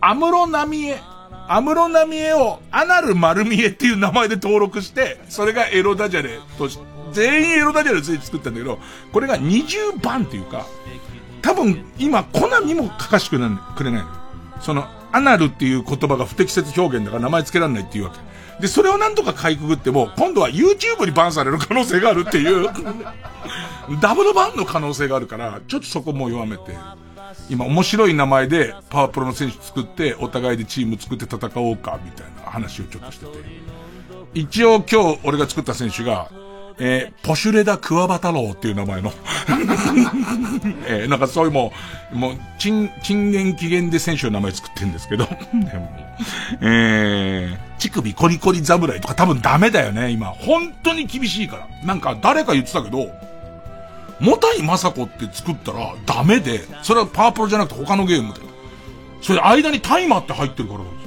アムロナミエ、アムロナミエをアナルマルミエっていう名前で登録して、それがエロダジャレとし、全員エロダジャレついて作ったんだけど、これが20番っていうか、多分今コナミも書かしてくれないの。その、アナルっていう言葉が不適切表現だから名前つけられないっていうわけ。で、それをなんとかかいくぐっても、今度は YouTube にバンされる可能性があるっていうダブルバンの可能性があるから、ちょっとそこも弱めて。今面白い名前でパワープロの選手作って、お互いでチーム作って戦おうか、みたいな話をちょっとしてて。一応今日俺が作った選手が、えー、ポシュレダクワバタロウっていう名前の えー、なんかそういうもう、もう、賃、賃元期限で選手の名前作ってるんですけど えー、乳首コリコリ侍とか多分ダメだよね、今。本当に厳しいから。なんか誰か言ってたけど、もたいまさこって作ったらダメで、それはパワープロじゃなくて他のゲームで。それ間にタイマーって入ってるからなんで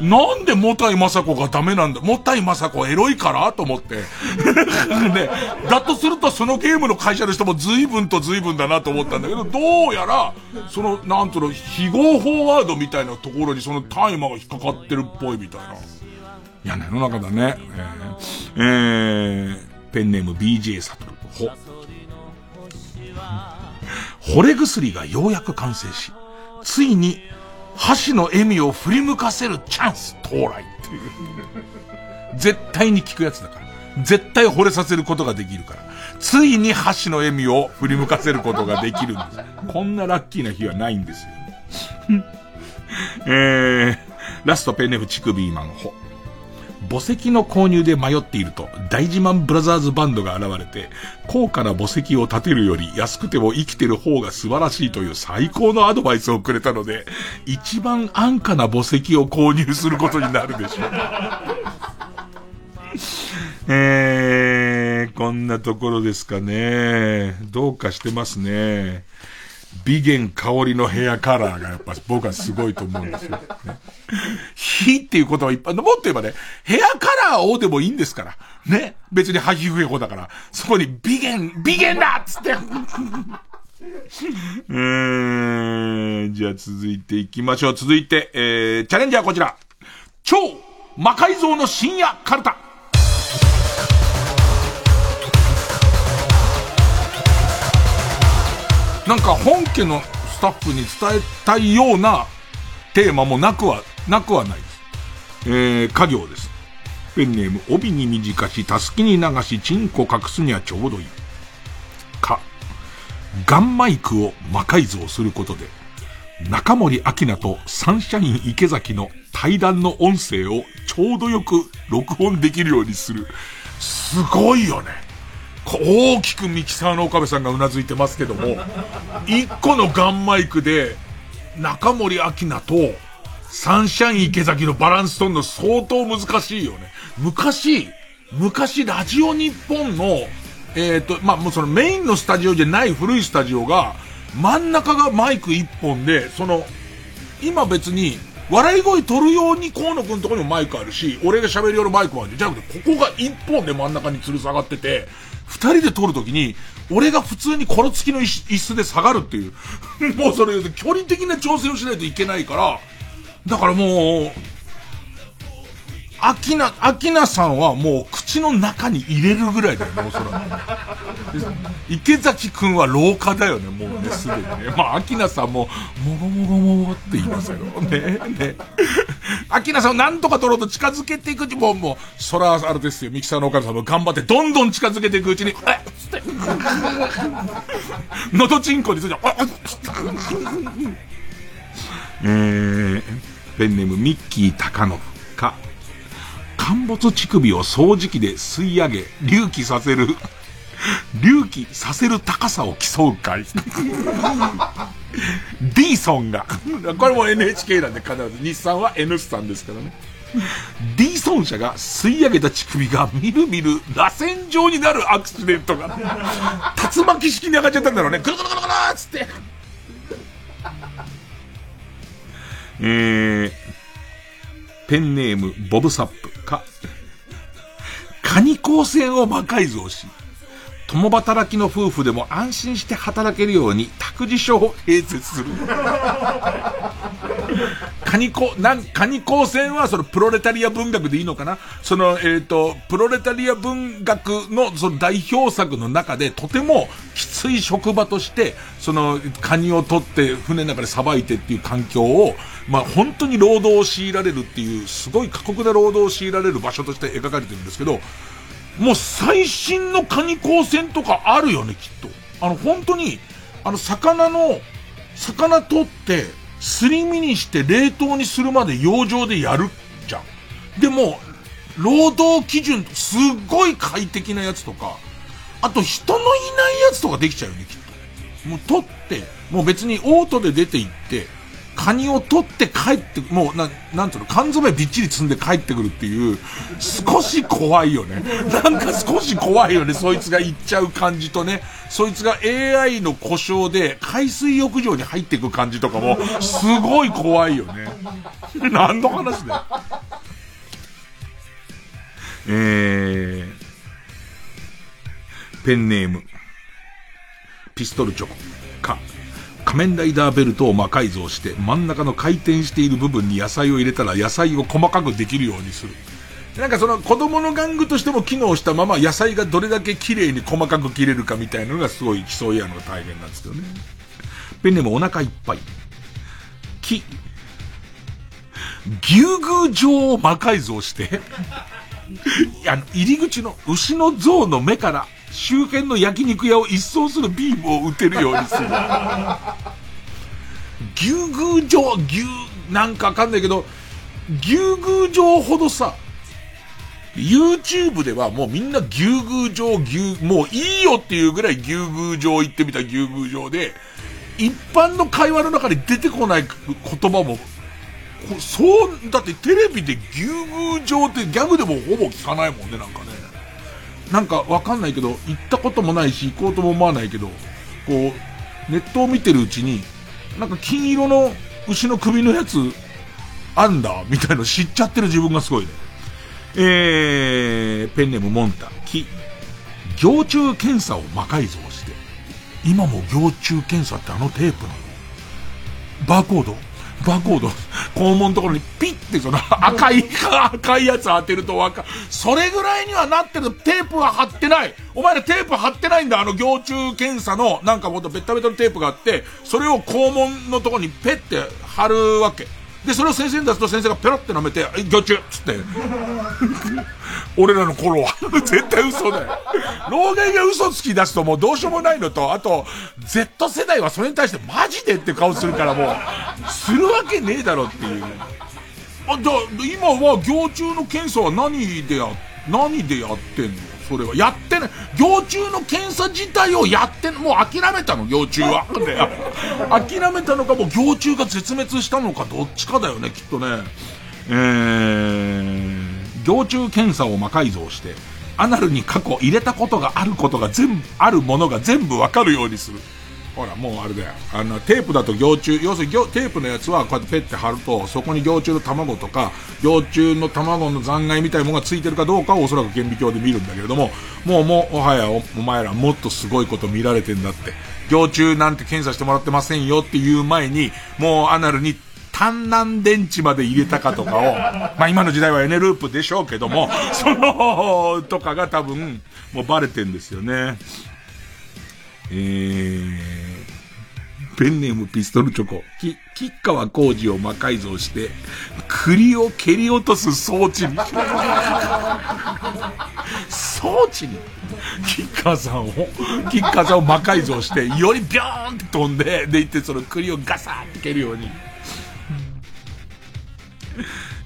なんでもたいまさこがダメなんだ？もたいまさこエロいから？と思って。ね、だとするとそのゲームの会社の人も随分と随分だなと思ったんだけど、どうやら、その、なんとの、非合法ワードみたいなところにそのタイマーが引っかかってるっぽいみたいな。嫌な世の中だね。えー、えー、ペンネーム BJ サトル。ほ。惚れ薬がようやく完成し、ついに、箸の笑みを振り向かせるチャンス到来っていう。絶対に聞くやつだから。絶対惚れさせることができるから。ついに箸の笑みを振り向かせることができるんです。こんなラッキーな日はないんですよ。えー、ラストペンネフチクビーマンホ。墓石の購入で迷っていると、大自慢ブラザーズバンドが現れて、高価な墓石を建てるより安くても生きてる方が素晴らしいという最高のアドバイスをくれたので、一番安価な墓石を購入することになるでしょう。えー、こんなところですかね。どうかしてますね。美源香りのヘアカラーがやっぱ僕はすごいと思うんですよ。ね、火っていうことはいっぱい、もっと言えばね、ヘアカラーをでもいいんですから。ね。別にハヒフエコだから。そこに美源、美源だっつって。えー、じゃあ続いていきましょう。続いて、えー、チャレンジャーこちら。超魔改造の深夜カルタ。なんか本家のスタッフに伝えたいようなテーマもなくは、なくはないです。えー、家業です。ペンネーム、帯に短し、たすきに流し、チンコ隠すにはちょうどいい。か、ガンマイクを魔改造することで、中森明菜とサンシャイン池崎の対談の音声をちょうどよく録音できるようにする。すごいよね。大きくミキサーの岡部さんが頷いてますけども、一個のガンマイクで、中森明菜と、サンシャイン池崎のバランス取るの相当難しいよね。昔、昔ラジオ日本の、えっ、ー、と、まあ、もうそのメインのスタジオじゃない古いスタジオが、真ん中がマイク一本で、その、今別に、笑い声取るように河野くんとこにもマイクあるし、俺が喋るようなマイクもあるじゃなくて、ここが一本で真ん中に吊る下がってて、二人で撮るときに、俺が普通にこの付きの椅子で下がるっていう。もうそれ、距離的な調整をしないといけないから、だからもう、アキナ、アキナさんはもう口の中に入れるぐらいだよね、おそらく。池崎くんは廊下だよね、もうね、すでにね。まあ、アキナさんも、もごもごもごって言いますよ。ね、ね。アキナさんをなんとか取ろうと近づけていくうちも、もう、そら、あれですよ、ミキサーのお母さんも頑張って、どんどん近づけていくうちに、えっつって、のどちんこについて、あっえー、ペンネームミッキー高信か、陥没乳首を掃除機で吸い上げ、隆起させる、隆起させる高さを競う会。ディーソンが、これも NHK なんで必ず、日産は N スタンですからね。ディーソン社が吸い上げた乳首がみるみる螺旋状になるアクシデントが、竜巻式に上がっちゃったんだろうね。ぐるぐるぐるぐるっつって。えー、ペンネーム、ボブサップか、カニ光線を魔改造し、共働きの夫婦でも安心して働けるように託児所を併設する。カニコ、なん、カニ光線はそのプロレタリア文学でいいのかな？その、えっ、ー、と、プロレタリア文学のその代表作の中でとてもきつい職場として、そのカニを取って船の中でさばいてっていう環境を、まあ本当に労働を強いられるっていう、すごい過酷な労働を強いられる場所として描かれてるんですけど、もう最新のカニ光線とかあるよね、きっと。あの、本当に、あの、魚の、魚取って、すり身にして冷凍にするまで養生でやるじゃん。でも、労働基準、すっごい快適なやつとか、あと人のいないやつとかできちゃうよね、きっと。もう取って、もう別にオートで出て行って、カニを取って帰って、もう、な、なんていうの、缶詰びっちり積んで帰ってくるっていう、少し怖いよね。なんか少し怖いよね、そいつが行っちゃう感じとね。そいつが AI の故障で海水浴場に入っていく感じとかも、すごい怖いよね。何の話だよ。えー、ペンネーム、ピストルチョコ、か、仮面ライダーベルトを魔改造して真ん中の回転している部分に野菜を入れたら野菜を細かくできるようにする。なんかその子供の玩具としても機能したまま野菜がどれだけ綺麗に細かく切れるかみたいなのがすごい競い合うのが大変なんですけどね。ペンネームお腹いっぱい。木。牛宮状を魔改造してあの、入り口の牛の像の目から周辺の焼肉屋を一掃するビームを撃てるようにする。牛宮城、牛、なんかわかんないけど、牛宮城ほどさ、YouTube ではもうみんな牛宮城牛、もういいよっていうぐらい牛宮城行ってみた牛宮城で、一般の会話の中に出てこない言葉も、そう、だってテレビで牛宮城ってギャグでもほぼ聞かないもんね、なんかね。なんかわかんないけど、行ったこともないし、行こうとも思わないけど、こう、ネットを見てるうちに、なんか金色の牛の首のやつ、あんだ、みたいの知っちゃってる自分がすごいね。えー、ペンネームモンタ、キ、行虫検査を魔改造して、今も行虫検査ってあのテープなの。バーコード。バーコード肛門のところにピッてその赤い、赤いやつ当てるとわかる。それぐらいにはなってるテープは貼ってない。お前らテープ貼ってないんだ。あの行虫検査のなんかもっとベッタベタのテープがあって、それを肛門のところにペッて貼るわけ。で、それを先生に出すと先生がペロって舐めて、魚虫っつって。俺らの頃は。絶対嘘だよ。老害が嘘つき出すともうどうしようもないのと、あと、Z 世代はそれに対してマジでって顔するからもう、するわけねえだろっていう。あ、だ、今は行虫の検査は何でや、何でやってんの？それは。やってない。行虫の検査自体をやってもう諦めたの、行虫は。諦めたのか、もう行虫が絶滅したのか、どっちかだよね、きっとね。えー、行虫検査を魔改造して、アナルに過去入れたことがあることが全部、あるものが全部わかるようにする。ほら、もうあれだよ。あの、テープだと行虫、要するにテープのやつはこうやってペッて貼ると、そこに行虫の卵とか、行虫の卵の残骸みたいなものがついてるかどうかをおそらく顕微鏡で見るんだけれども、もうもう、おはやお、前らもっとすごいこと見られてんだって。行虫なんて検査してもらってませんよっていう前に、もうアナルに単南電池まで入れたかとかを、まあ今の時代はエネループでしょうけども、その、とかが多分、もうバレてんですよね。えー、ペンネームピストルチョコ、き、吉川工事を魔改造して、栗を蹴り落とす装置に。装置に？吉川さんを、吉川さんを魔改造して、よりビョーンって飛んで、でいってその栗をガサーって蹴るように。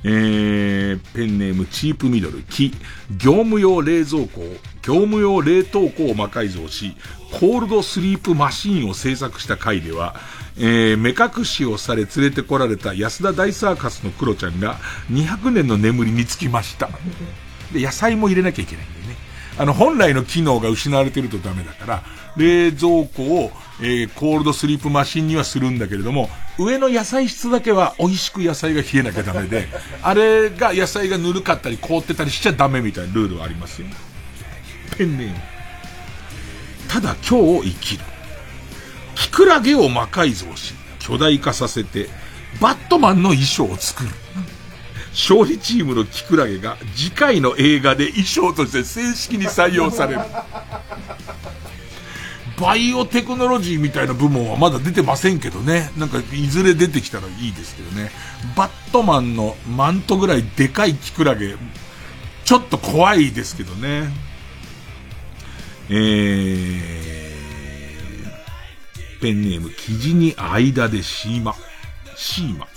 えー、ペンネームチープミドル、木、業務用冷蔵庫、業務用冷凍庫を魔改造し、コールドスリープマシーンを制作した回では、えー、目隠しをされ連れてこられた安田大サーカスのクロちゃんが200年の眠りにつきました。で、野菜も入れなきゃいけないんでね。あの、本来の機能が失われてるとダメだから、冷蔵庫を、えー、コールドスリープマシンにはするんだけれども、上の野菜室だけは美味しく野菜が冷えなきゃダメで、あれが野菜がぬるかったり凍ってたりしちゃダメみたいなルールはありますよ。ペンネーム。ただ今日を生きる。キクラゲを魔改造し、巨大化させて、バットマンの衣装を作る。勝利チームのキクラゲが次回の映画で衣装として正式に採用される。バイオテクノロジーみたいな部門はまだ出てませんけどね。なんか、いずれ出てきたらいいですけどね。バットマンのマントぐらいでかいキクラゲ、ちょっと怖いですけどね。え、ペンネーム、生地に間でシーマ。シーマ。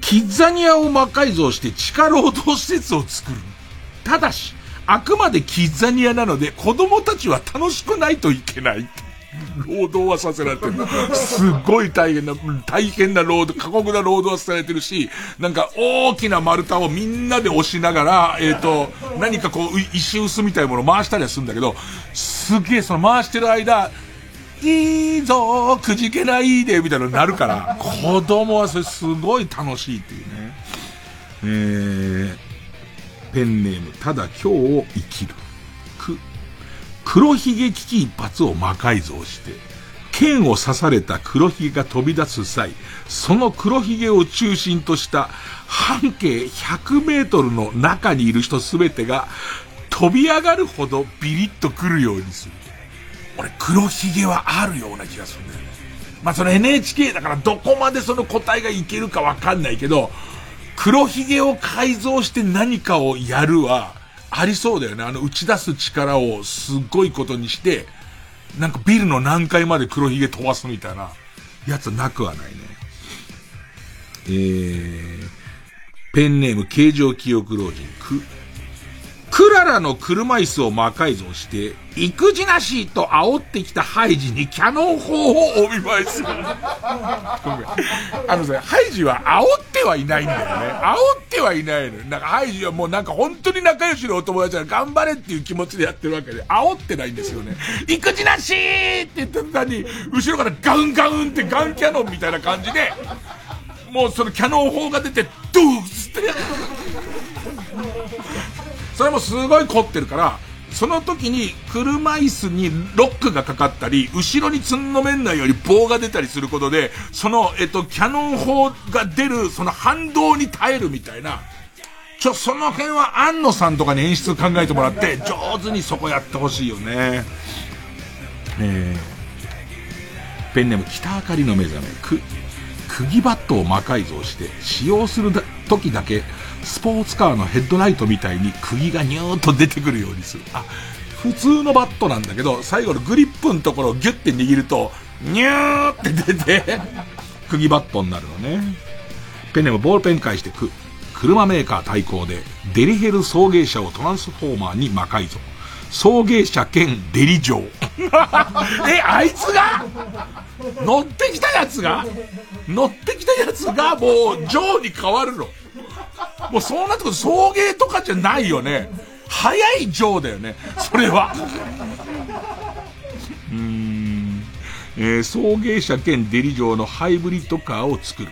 キッザニアを魔改造して地下労働施設を作る。ただし、あくまでキッザニアなので子供たちは楽しくないといけない。労働はさせられてる。すっごい大変な、大変な労働、過酷な労働はされてるし、なんか大きな丸太をみんなで押しながら、えっ、ー、と、何かこう、石臼みたいなものを回したりはするんだけど、すげえその回してる間、いいぞくじけないで、みたいなのになるから、子供はそれすごい楽しいっていうね。えー、ペンネーム、ただ今日を生きる。黒ひげ危機一髪を魔改造して、剣を刺された黒ひげが飛び出す際、その黒ひげを中心とした半径100メートルの中にいる人すべてが飛び上がるほどビリッと来るようにする。俺、黒ひげはあるような気がするんだよね。まあ、その NHK だからどこまでその答えがいけるかわかんないけど、黒ひげを改造して何かをやるは、ありそうだよね。あの、打ち出す力をすっごいことにして、なんかビルの何階まで黒ひげ飛ばすみたいな、やつなくはないね。えー、ペンネーム形状記憶老人、く、クララの車椅子を魔改造して、育児なしと煽ってきたハイジにキャノン砲をお見舞いする。あのさ、ハイジは煽ってはいないんだよね。煽ってはいないのよ。なんかハイジはもうなんか本当に仲良しのお友達が頑張れっていう気持ちでやってるわけで、煽ってないんですよね。育児なしって言った途端に、後ろからガウンガウンってガンキャノンみたいな感じで、もうそのキャノン砲が出て、ドゥーッって。それもすごい凝ってるから、その時に車椅子にロックがかかったり、後ろにつんのめんないように棒が出たりすることで、その、えっと、キャノン砲が出る、その反動に耐えるみたいな、ちょ、その辺は安野さんとかに演出考えてもらって、上手にそこやってほしいよね。えー、ペンネーム北あかりの目覚め、く、釘バットを魔改造して、使用する時だけ、スポーツカーのヘッドライトみたいに釘がニューッと出てくるようにする。あ、普通のバットなんだけど、最後のグリップのところをギュッて握ると、ニューって出て、釘バットになるのね。ペネームボールペン返してく、車メーカー対抗で、デリヘル送迎車をトランスフォーマーに魔改造。送迎車兼デリ城。え、あいつが？乗ってきたやつが？乗ってきたやつがもう、ジョーに変わるの。もうそうなってくる送迎とかじゃないよね。早いジョーだよね。それは。うん。えー、送迎車兼デリ城のハイブリッドカーを作る。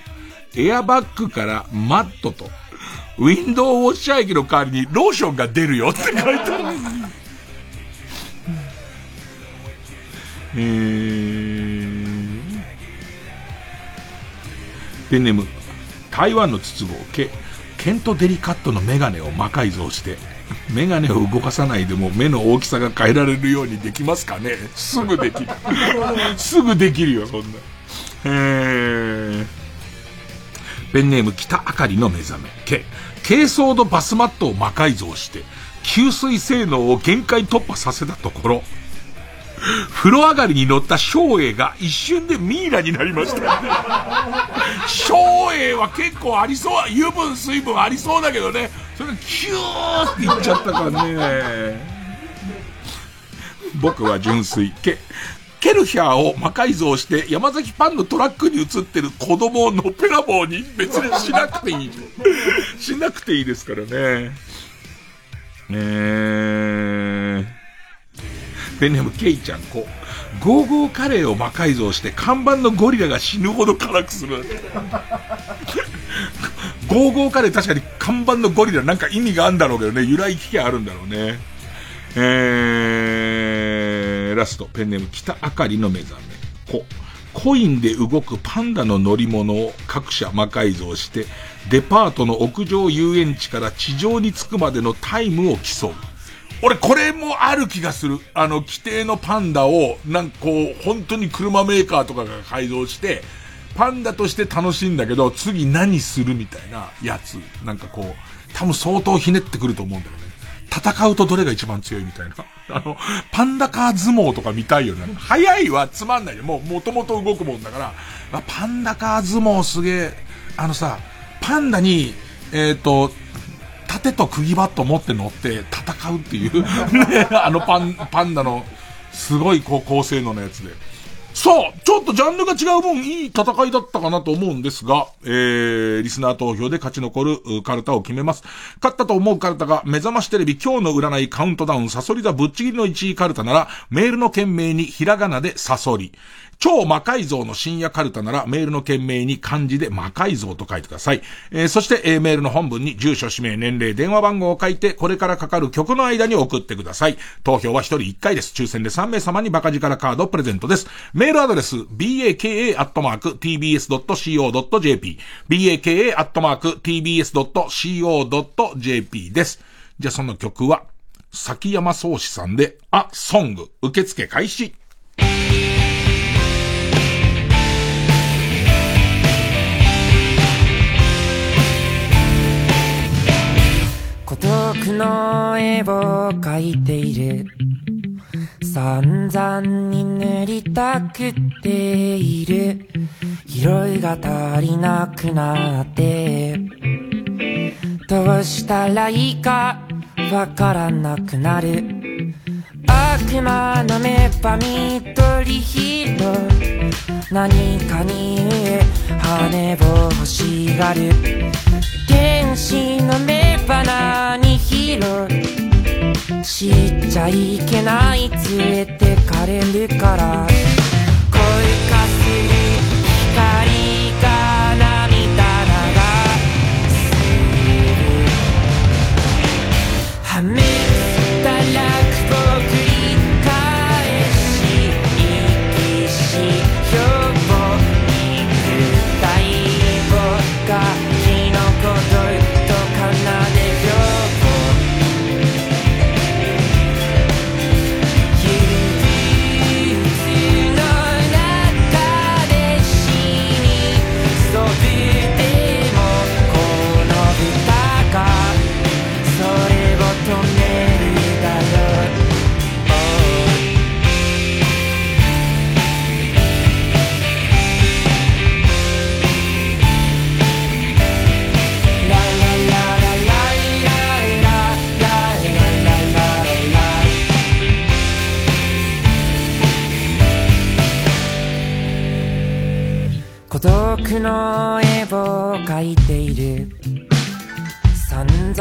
エアバッグからマットと、ウィンドウウォッシャー液の代わりにローションが出るよって書いてある。えー、ペンネーム、台湾の筒香、ケ、ケントデリカットのメガネを魔改造して、メガネを動かさないでも目の大きさが変えられるようにできますかね。すぐできる。すぐできるよ、そんな。えー、ペンネーム北あかりの目覚め、ケ、軽装のバスマットを魔改造して、吸水性能を限界突破させたところ、風呂上がりに乗った昭栄が一瞬でミイラになりました。昭栄は結構ありそう、油分、水分ありそうだけどね、それがキューっていっちゃったからね。僕は純粋。ケ、ケルヒャーを魔改造して山崎パンのトラックに映ってる子供をのっぺらぼうに別にしなくていい。しなくていいですからね。ねえ。ペンネームケイちゃん子。ゴーゴーカレーを魔改造して看板のゴリラが死ぬほど辛くする。ゴーゴーカレー確かに看板のゴリラなんか意味があるんだろうけどね、由来聞きあるんだろうね。えー、ラスト、ペンネーム北あかりの目覚め。子。コインで動くパンダの乗り物を各社魔改造して、デパートの屋上遊園地から地上に着くまでのタイムを競う。俺これもある気がする。あの、規定のパンダを、なんかこう、本当に車メーカーとかが改造して、パンダとして楽しいんだけど、次何するみたいなやつ。なんかこう、多分相当ひねってくると思うんだよね。戦うとどれが一番強いみたいな。あの、パンダカー相撲とか見たいよね。早いはつまんないよ。もう、もともと動くもんだから、パンダカー相撲すげえ、あのさ、パンダに、えっ、ー、と、盾と釘バット持って乗って戦うっていう ね、あのパン、パンダの、すごい高高性能なやつで。さあ、ちょっとジャンルが違う分、いい戦いだったかなと思うんですが、えー、リスナー投票で勝ち残るカルタを決めます。勝ったと思うカルタが、目覚ましテレビ今日の占いカウントダウン、サソリ座ぶっちぎりの1位カルタなら、メールの件名にひらがなでサソリ。超魔改造の深夜カルタならメールの件名に漢字で魔改造と書いてください。えー、そして、え、メールの本文に住所、氏名、年齢、電話番号を書いて、これからかかる曲の間に送ってください。投票は1人1回です。抽選で3名様にバカ力カードプレゼントです。メールアドレス、baka.tbs.co.jp、baka.tbs.co.jp です。じゃあその曲は、崎山宗志さんで、あ、ソング、受付開始。孤独の絵を描いている。散々に塗りたくっている。色が足りなくなって。どうしたらいいかわからなくなる。悪魔の目ば緑色何かに羽を欲しがる。天使の目ば何色知っちゃいけない。連れてかれるから。恋か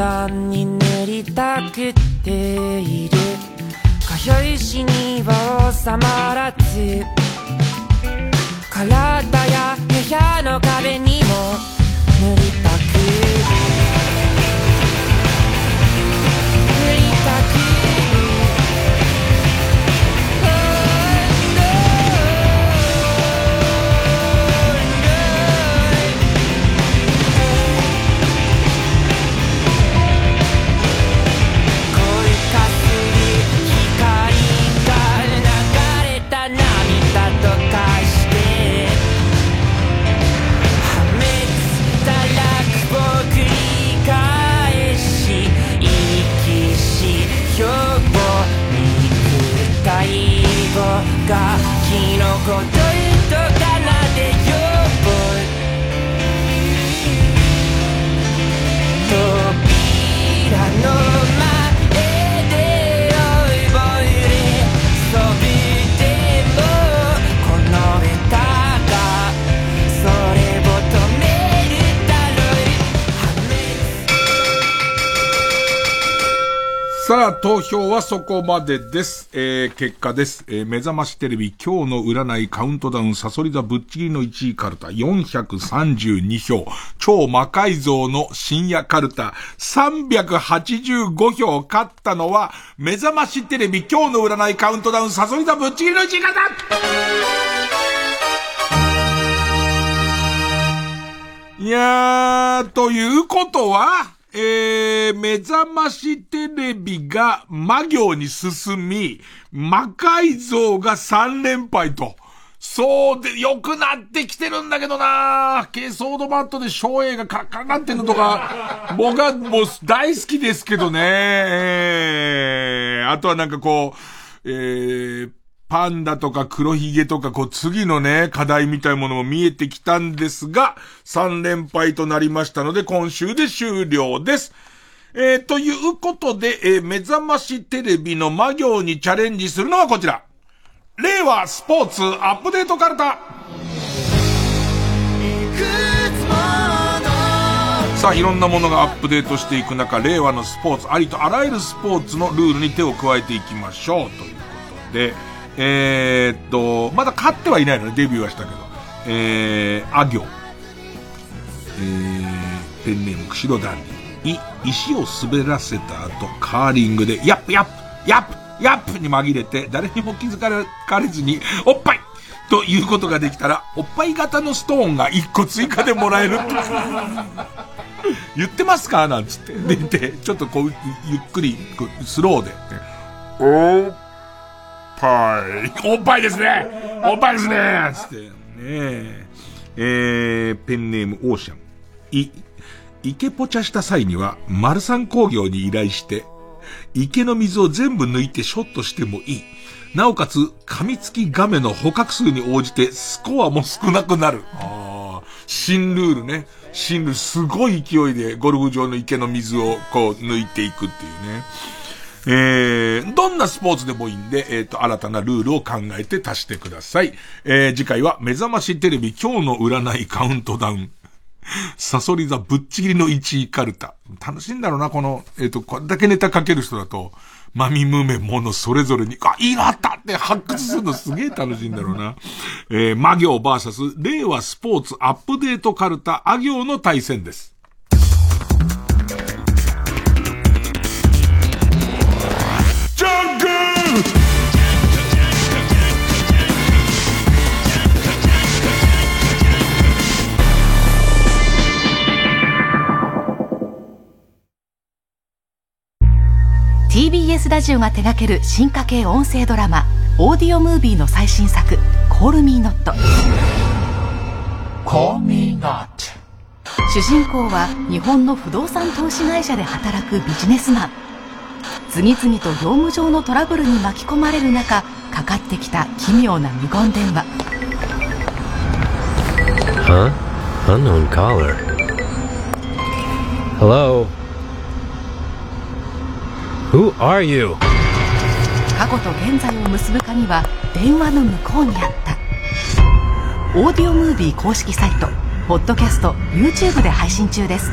散々に塗りたくっている。かゆいしには収まらず。体や部屋の壁に project さあ、投票はそこまでです。えー、結果です。えー、目覚ましテレビ今日の占いカウントダウンサソリ座ぶっちぎりの1位カルタ432票。超魔改造の深夜カルタ385票。勝ったのは目覚ましテレビ今日の占いカウントダウンサソリ座ぶっちぎりの1位カルタいやー、ということは、えー、目覚ましテレビが魔行に進み、魔改造が3連敗と。そうで、良くなってきてるんだけどな軽ソードバットで照英がカラカなってんのとか、僕はもう大好きですけどね。えーあとはなんかこう、えー、パンダとか黒ひげとか、こう次のね、課題みたいなものも見えてきたんですが、3連敗となりましたので、今週で終了です。えー、ということで、えー目覚ましテレビの魔行にチャレンジするのはこちら。令和スポーツアップデートカルタ。さあ、いろんなものがアップデートしていく中、令和のスポーツ、ありとあらゆるスポーツのルールに手を加えていきましょう。ということで、えー、っと、まだ勝ってはいないのね、デビューはしたけど。えー、あ行。えー、ペンネーム、釧路ダンディ。い、石を滑らせた後、カーリングで、ヤップヤップヤップヤップに紛れて、誰にも気づかれずに、おっぱいということができたら、おっぱい型のストーンが1個追加でもらえる。言ってますか？なんつって。で、で、ちょっとこう、ゆっくり、スローで。おっぱい。おっぱいですねおっぱいですねつって。ねえ。えー、ペンネームオーシャン。い、池ポチャした際には、丸三工業に依頼して、池の水を全部抜いてショットしてもいい。なおかつ、噛みつきガメの捕獲数に応じてスコアも少なくなる。ああ、新ルールね。死ぬすごい勢いでゴルフ場の池の水をこう抜いていくっていうね。えー、どんなスポーツでもいいんで、えっ、ー、と、新たなルールを考えて足してください。えー、次回は目覚ましテレビ今日の占いカウントダウン。サソリ座ぶっちぎりの1位カルタ。楽しいんだろうな、この、えっ、ー、と、これだけネタ書ける人だと、マミムメモのそれぞれに、あ、いいのあったって発掘するのすげえ楽しいんだろうな。えー、魔行バーサス、令和スポーツアップデートカルタ、あ行の対戦です。TBS ラジオが手掛ける進化系音声ドラマオーディオムービーの最新作「コールミーノット」主人公は日本の不動産投資会社で働くビジネスマン次々と業務上のトラブルに巻き込まれる中かかってきた奇妙な無言電話 Huh? Unknown caller. Hello? Who are you? 過去と現在を結ぶ鍵は電話の向こうにあったオーディオムービー公式サイトポッドキャスト YouTube で配信中です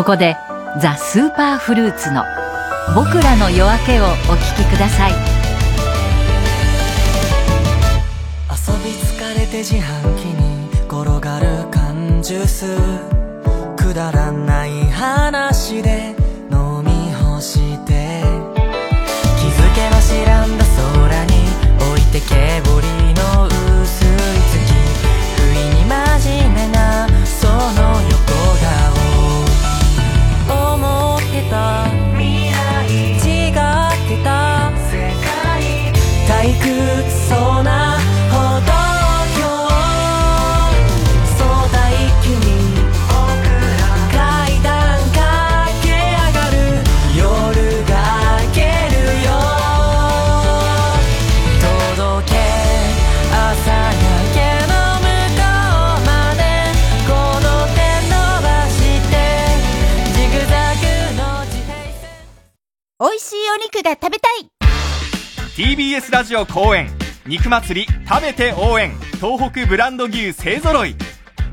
ここでザ・スーパーフルーツの「僕らの夜明け」をお聴きください。遊び疲れて自販機に転がる缶ジュース。くだらない話で肉が食べたい。TBS ラジオ公演肉祭り食べて応援。東北ブランド牛勢ぞろい。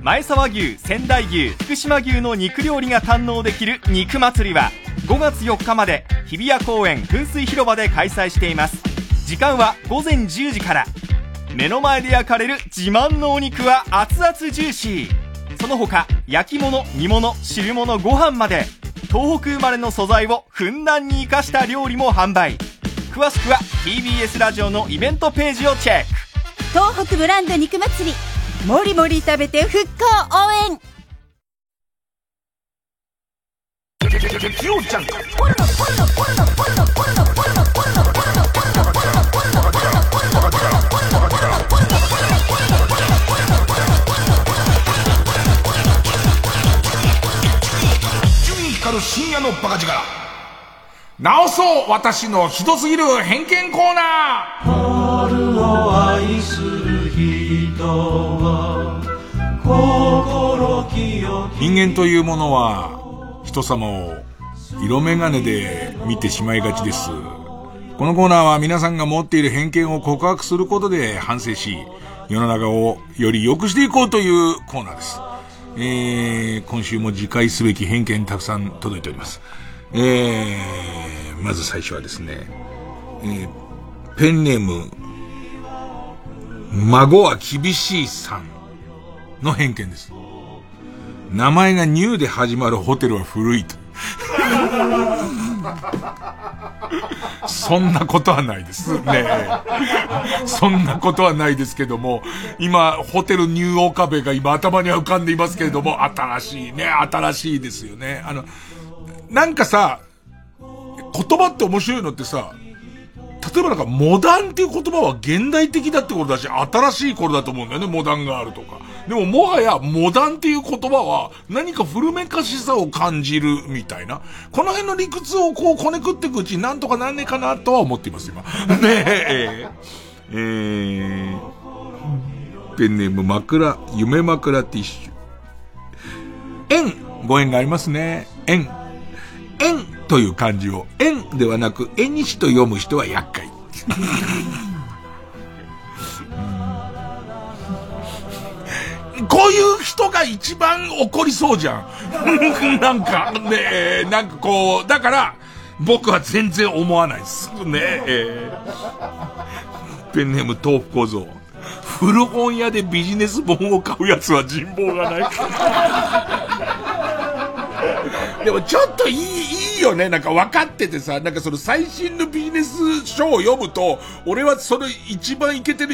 前沢牛仙台牛福島牛の肉料理が堪能できる肉祭りは5月4日まで日比谷公園噴水広場で開催しています。時間は午前10時から。目の前で焼かれる自慢のお肉は熱々ジューシー。その他焼き物煮物汁物ご飯まで東北生まれの素材をふんだんに生かした料理も販売。詳しくは TBS ラジオのイベントページをチェック。東北ブランド肉祭りもりもり食べて復興応援。純光る深夜のバカ力直そう私のひどすぎる偏見コーナー春を愛する人は心清き人間というものは人様を色眼鏡で見てしまいがちです。このコーナーは皆さんが持っている偏見を告白することで反省し、世の中をより良くしていこうというコーナーです。えー、今週も次回すべき偏見たくさん届いております。えー、まず最初はですね、えー、ペンネーム、孫は厳しいさんの偏見です。名前がニューで始まるホテルは古いと。そんなことはないです。ねそんなことはないですけども、今、ホテルニューオーカベが今頭には浮かんでいますけれども、新しいね、新しいですよね。あの、なんかさ、言葉って面白いのってさ、例えばなんか、モダンっていう言葉は現代的だってことだし、新しい頃だと思うんだよね、モダンがあるとか。でももはや、モダンっていう言葉は、何か古めかしさを感じるみたいな。この辺の理屈をこう、こねくっていくうちなんとかなんねえかなとは思っています、今。ねえ、えー、ペンネーム枕、夢枕ティッシュ。縁、ご縁がありますね。縁。縁という漢字を、縁ではなく、縁西と読む人は厄介。こういう人が一番怒りそうじゃん。なんか、ねなんかこう、だから、僕は全然思わないです。ねえ、ペンネーム豆腐小僧。古本屋でビジネス本を買うやつは人望がない。でもちょっといい、いいよね。なんか分かっててさ、なんかその最新のビジネス書を読むと、俺はその一番イケてる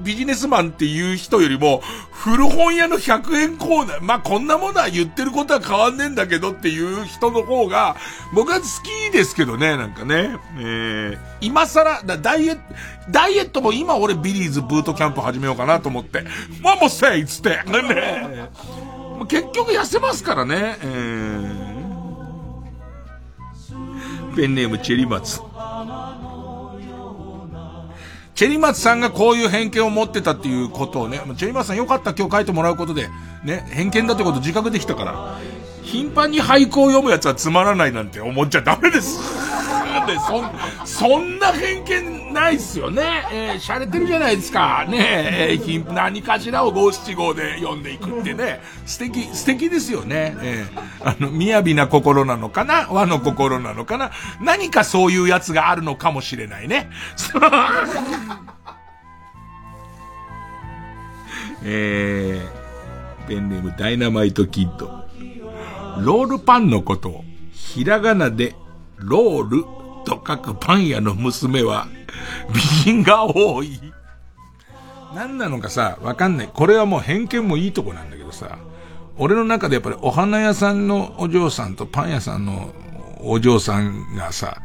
ビジネスマンっていう人よりも、古本屋の100円コーナー、まあ、こんなものは言ってることは変わんねえんだけどっていう人の方が、僕は好きですけどね、なんかね。えー、今更、ダイエット、ダイエットも今俺ビリーズブートキャンプ始めようかなと思って、まあもうせいっつって、ね。結局痩せますからね。えーペンネームチェリマツ。チェリマツさんがこういう偏見を持ってたっていうことをね、チェリマツさんよかった今日書いてもらうことで、ね、偏見だってこと自覚できたから、頻繁に俳句を読むやつはつまらないなんて思っちゃダメです。で、そん、そんな偏見ないっすよね。えー、洒落てるじゃないですか。ねえー、何かしらを五七五で読んでいくってね。素敵、素敵ですよね。えー、あの、雅な心なのかな？和の心なのかな？何かそういうやつがあるのかもしれないね。えー、ペンネームダイナマイトキッド。ロールパンのことを、ひらがなで、ロールと書くパン屋の娘は、美人が多い。何なのかさ、わかんない。これはもう偏見もいいとこなんだけどさ、俺の中でやっぱりお花屋さんのお嬢さんとパン屋さんのお嬢さんがさ、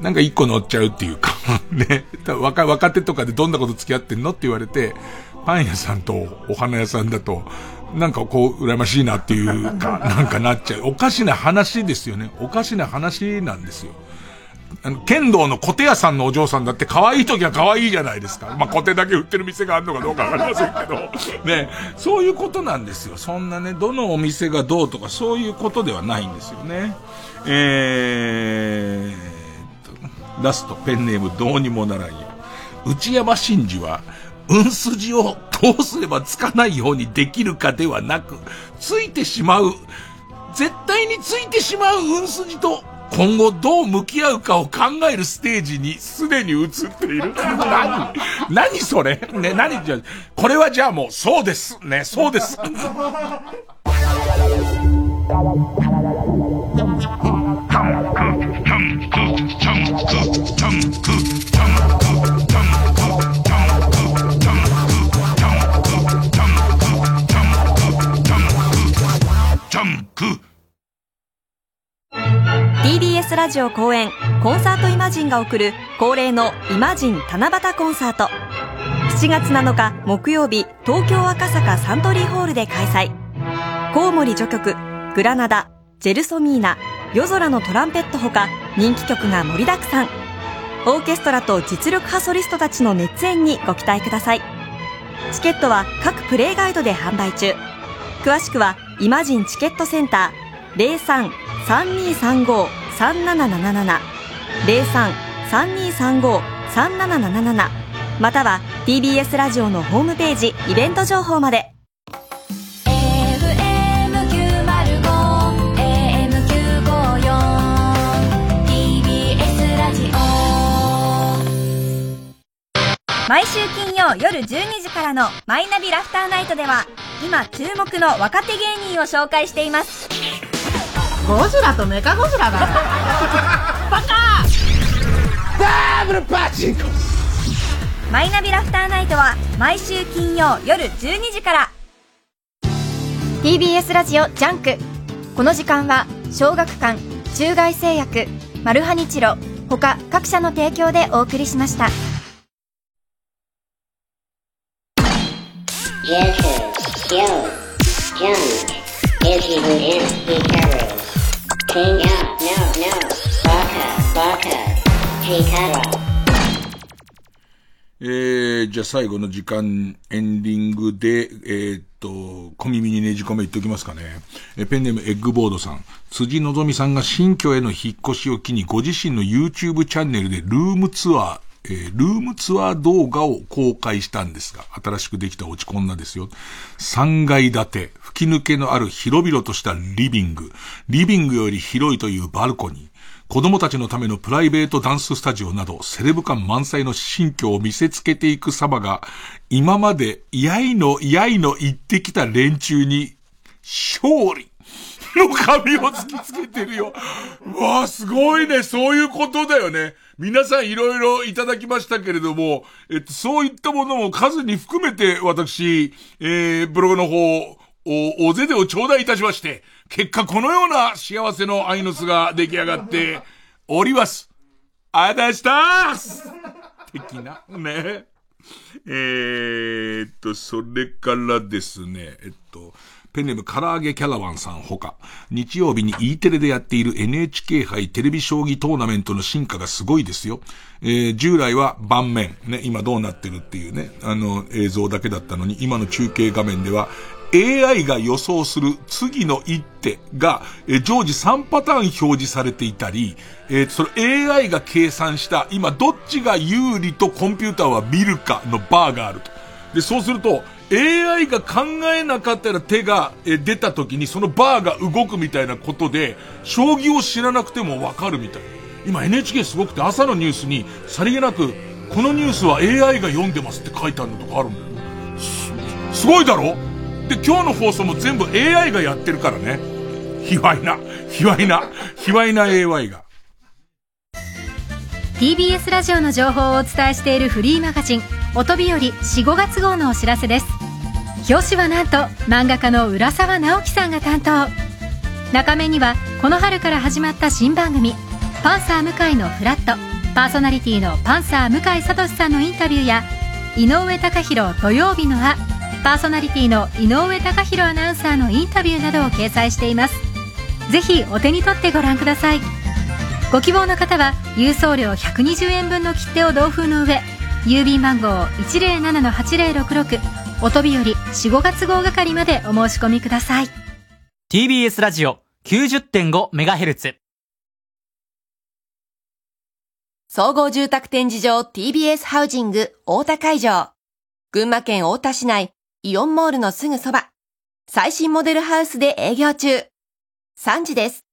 なんか一個乗っちゃうっていうか ね、若、若手とかでどんなこと付き合ってんのって言われて、パン屋さんとお花屋さんだと、なんかこう、羨ましいなっていうか、なんかなっちゃう。おかしな話ですよね。おかしな話なんですよ。あの、剣道の小手屋さんのお嬢さんだって可愛い時は可愛いじゃないですか。まあ、小手だけ売ってる店があるのかどうかわかりませんけど。ね、そういうことなんですよ。そんなね、どのお店がどうとかそういうことではないんですよね。えーと、ラスト、ペンネームどうにもならんよ。内山真司は、運筋をどうすればつかないようにできるかではなく、ついてしまう、絶対についてしまう運筋と今後どう向き合うかを考えるステージにすでに移っている。何？何それ？ね、何？じゃ、これはじゃあもう、そうです。ね、そうです。TBS ラジオ公演コンサートイマジンが送る恒例のイマジン七夕コンサート。7月7日木曜日東京赤坂サントリーホールで開催。コウモリ序曲グラナダジェルソミーナ夜空のトランペットほか人気曲が盛りだくさん。オーケストラと実力派ソリストたちの熱演にご期待ください。チケットは各プレイガイドで販売中。詳しくはイマジンチケットセンター03-3235-3777 03-3235-3777または TBS ラジオのホームページイベント情報まで。毎週金曜夜12時からの「マイナビラフターナイト」では今注目の若手芸人を紹介しています。ゴジラとメカゴジラだバカブルパチンコマイナビラフターナイトは毎週金曜夜12時から TBS ラジオジャンクこの時間は小学館中外製薬マルハニチロ他各社の提供でお送りしました Junk, junk, is even in Hikaru. えー、じゃあ最後の時間、エンディングで、えー、っと、小耳にねじ込め言っておきますかね。えペンネームエッグボードさん。辻のぞみさんが新居への引っ越しを機にご自身の YouTube チャンネルでルームツアー、えー、ルームツアー動画を公開したんですが、新しくできたお家こんなですよ。3階建て、吹き抜けのある広々としたリビング、リビングより広いというバルコニー、子供たちのためのプライベートダンススタジオなど、セレブ感満載の新居を見せつけていく様が、今まで、やいの、やいの言ってきた連中に、勝利の紙を突きつけてるよ。わあ、すごいね。そういうことだよね。皆さんいろいろいただきましたけれども、えっと、そういったものも数に含めて私、えー、ブログの方、お、おぜでを頂戴いたしまして、結果このような幸せのアイノスが出来上がっております。ありがとうございました的な、ね。えー、っと、それからですね、えっと、ペンネーム唐揚げキャラバンさんほか、日曜日に E テレでやっている NHK 杯テレビ将棋トーナメントの進化がすごいですよ。えー、従来は盤面、ね、今どうなってるっていうね、あの映像だけだったのに、今の中継画面では AI が予想する次の一手が、え、常時3パターン表示されていたり、えー、その AI が計算した今どっちが有利とコンピューターは見るかのバーがあると。で、そうすると、AI が考えなかったら手が出た時にそのバーが動くみたいなことで、将棋を知らなくてもわかるみたい。今 NHK すごくて朝のニュースにさりげなく、このニュースは AI が読んでますって書いてあるのとかあるんだよ。す、すごいだろ？で、今日の放送も全部 AI がやってるからね。卑猥な、卑猥な、卑猥な AI が。TBS ラジオの情報をお伝えしているフリーマガジン音日和4、5月号のお知らせです表紙はなんと漫画家の浦沢直樹さんが担当中面にはこの春から始まった新番組「パンサー向井のフラット」パーソナリティのパンサー向井聡さんのインタビューや井上貴博土曜日のあパーソナリティの井上貴博アナウンサーのインタビューなどを掲載しています。ぜひお手に取ってご覧ください。ご希望の方は郵送料120円分の切手を同封の上郵便番号107-8066音日より4、5月号係までお申し込みください。TBS ラジオ 90.5MHz 総合住宅展示場 TBS ハウジング大田会場。群馬県大田市内イオンモールのすぐそば。最新モデルハウスで営業中。3時です。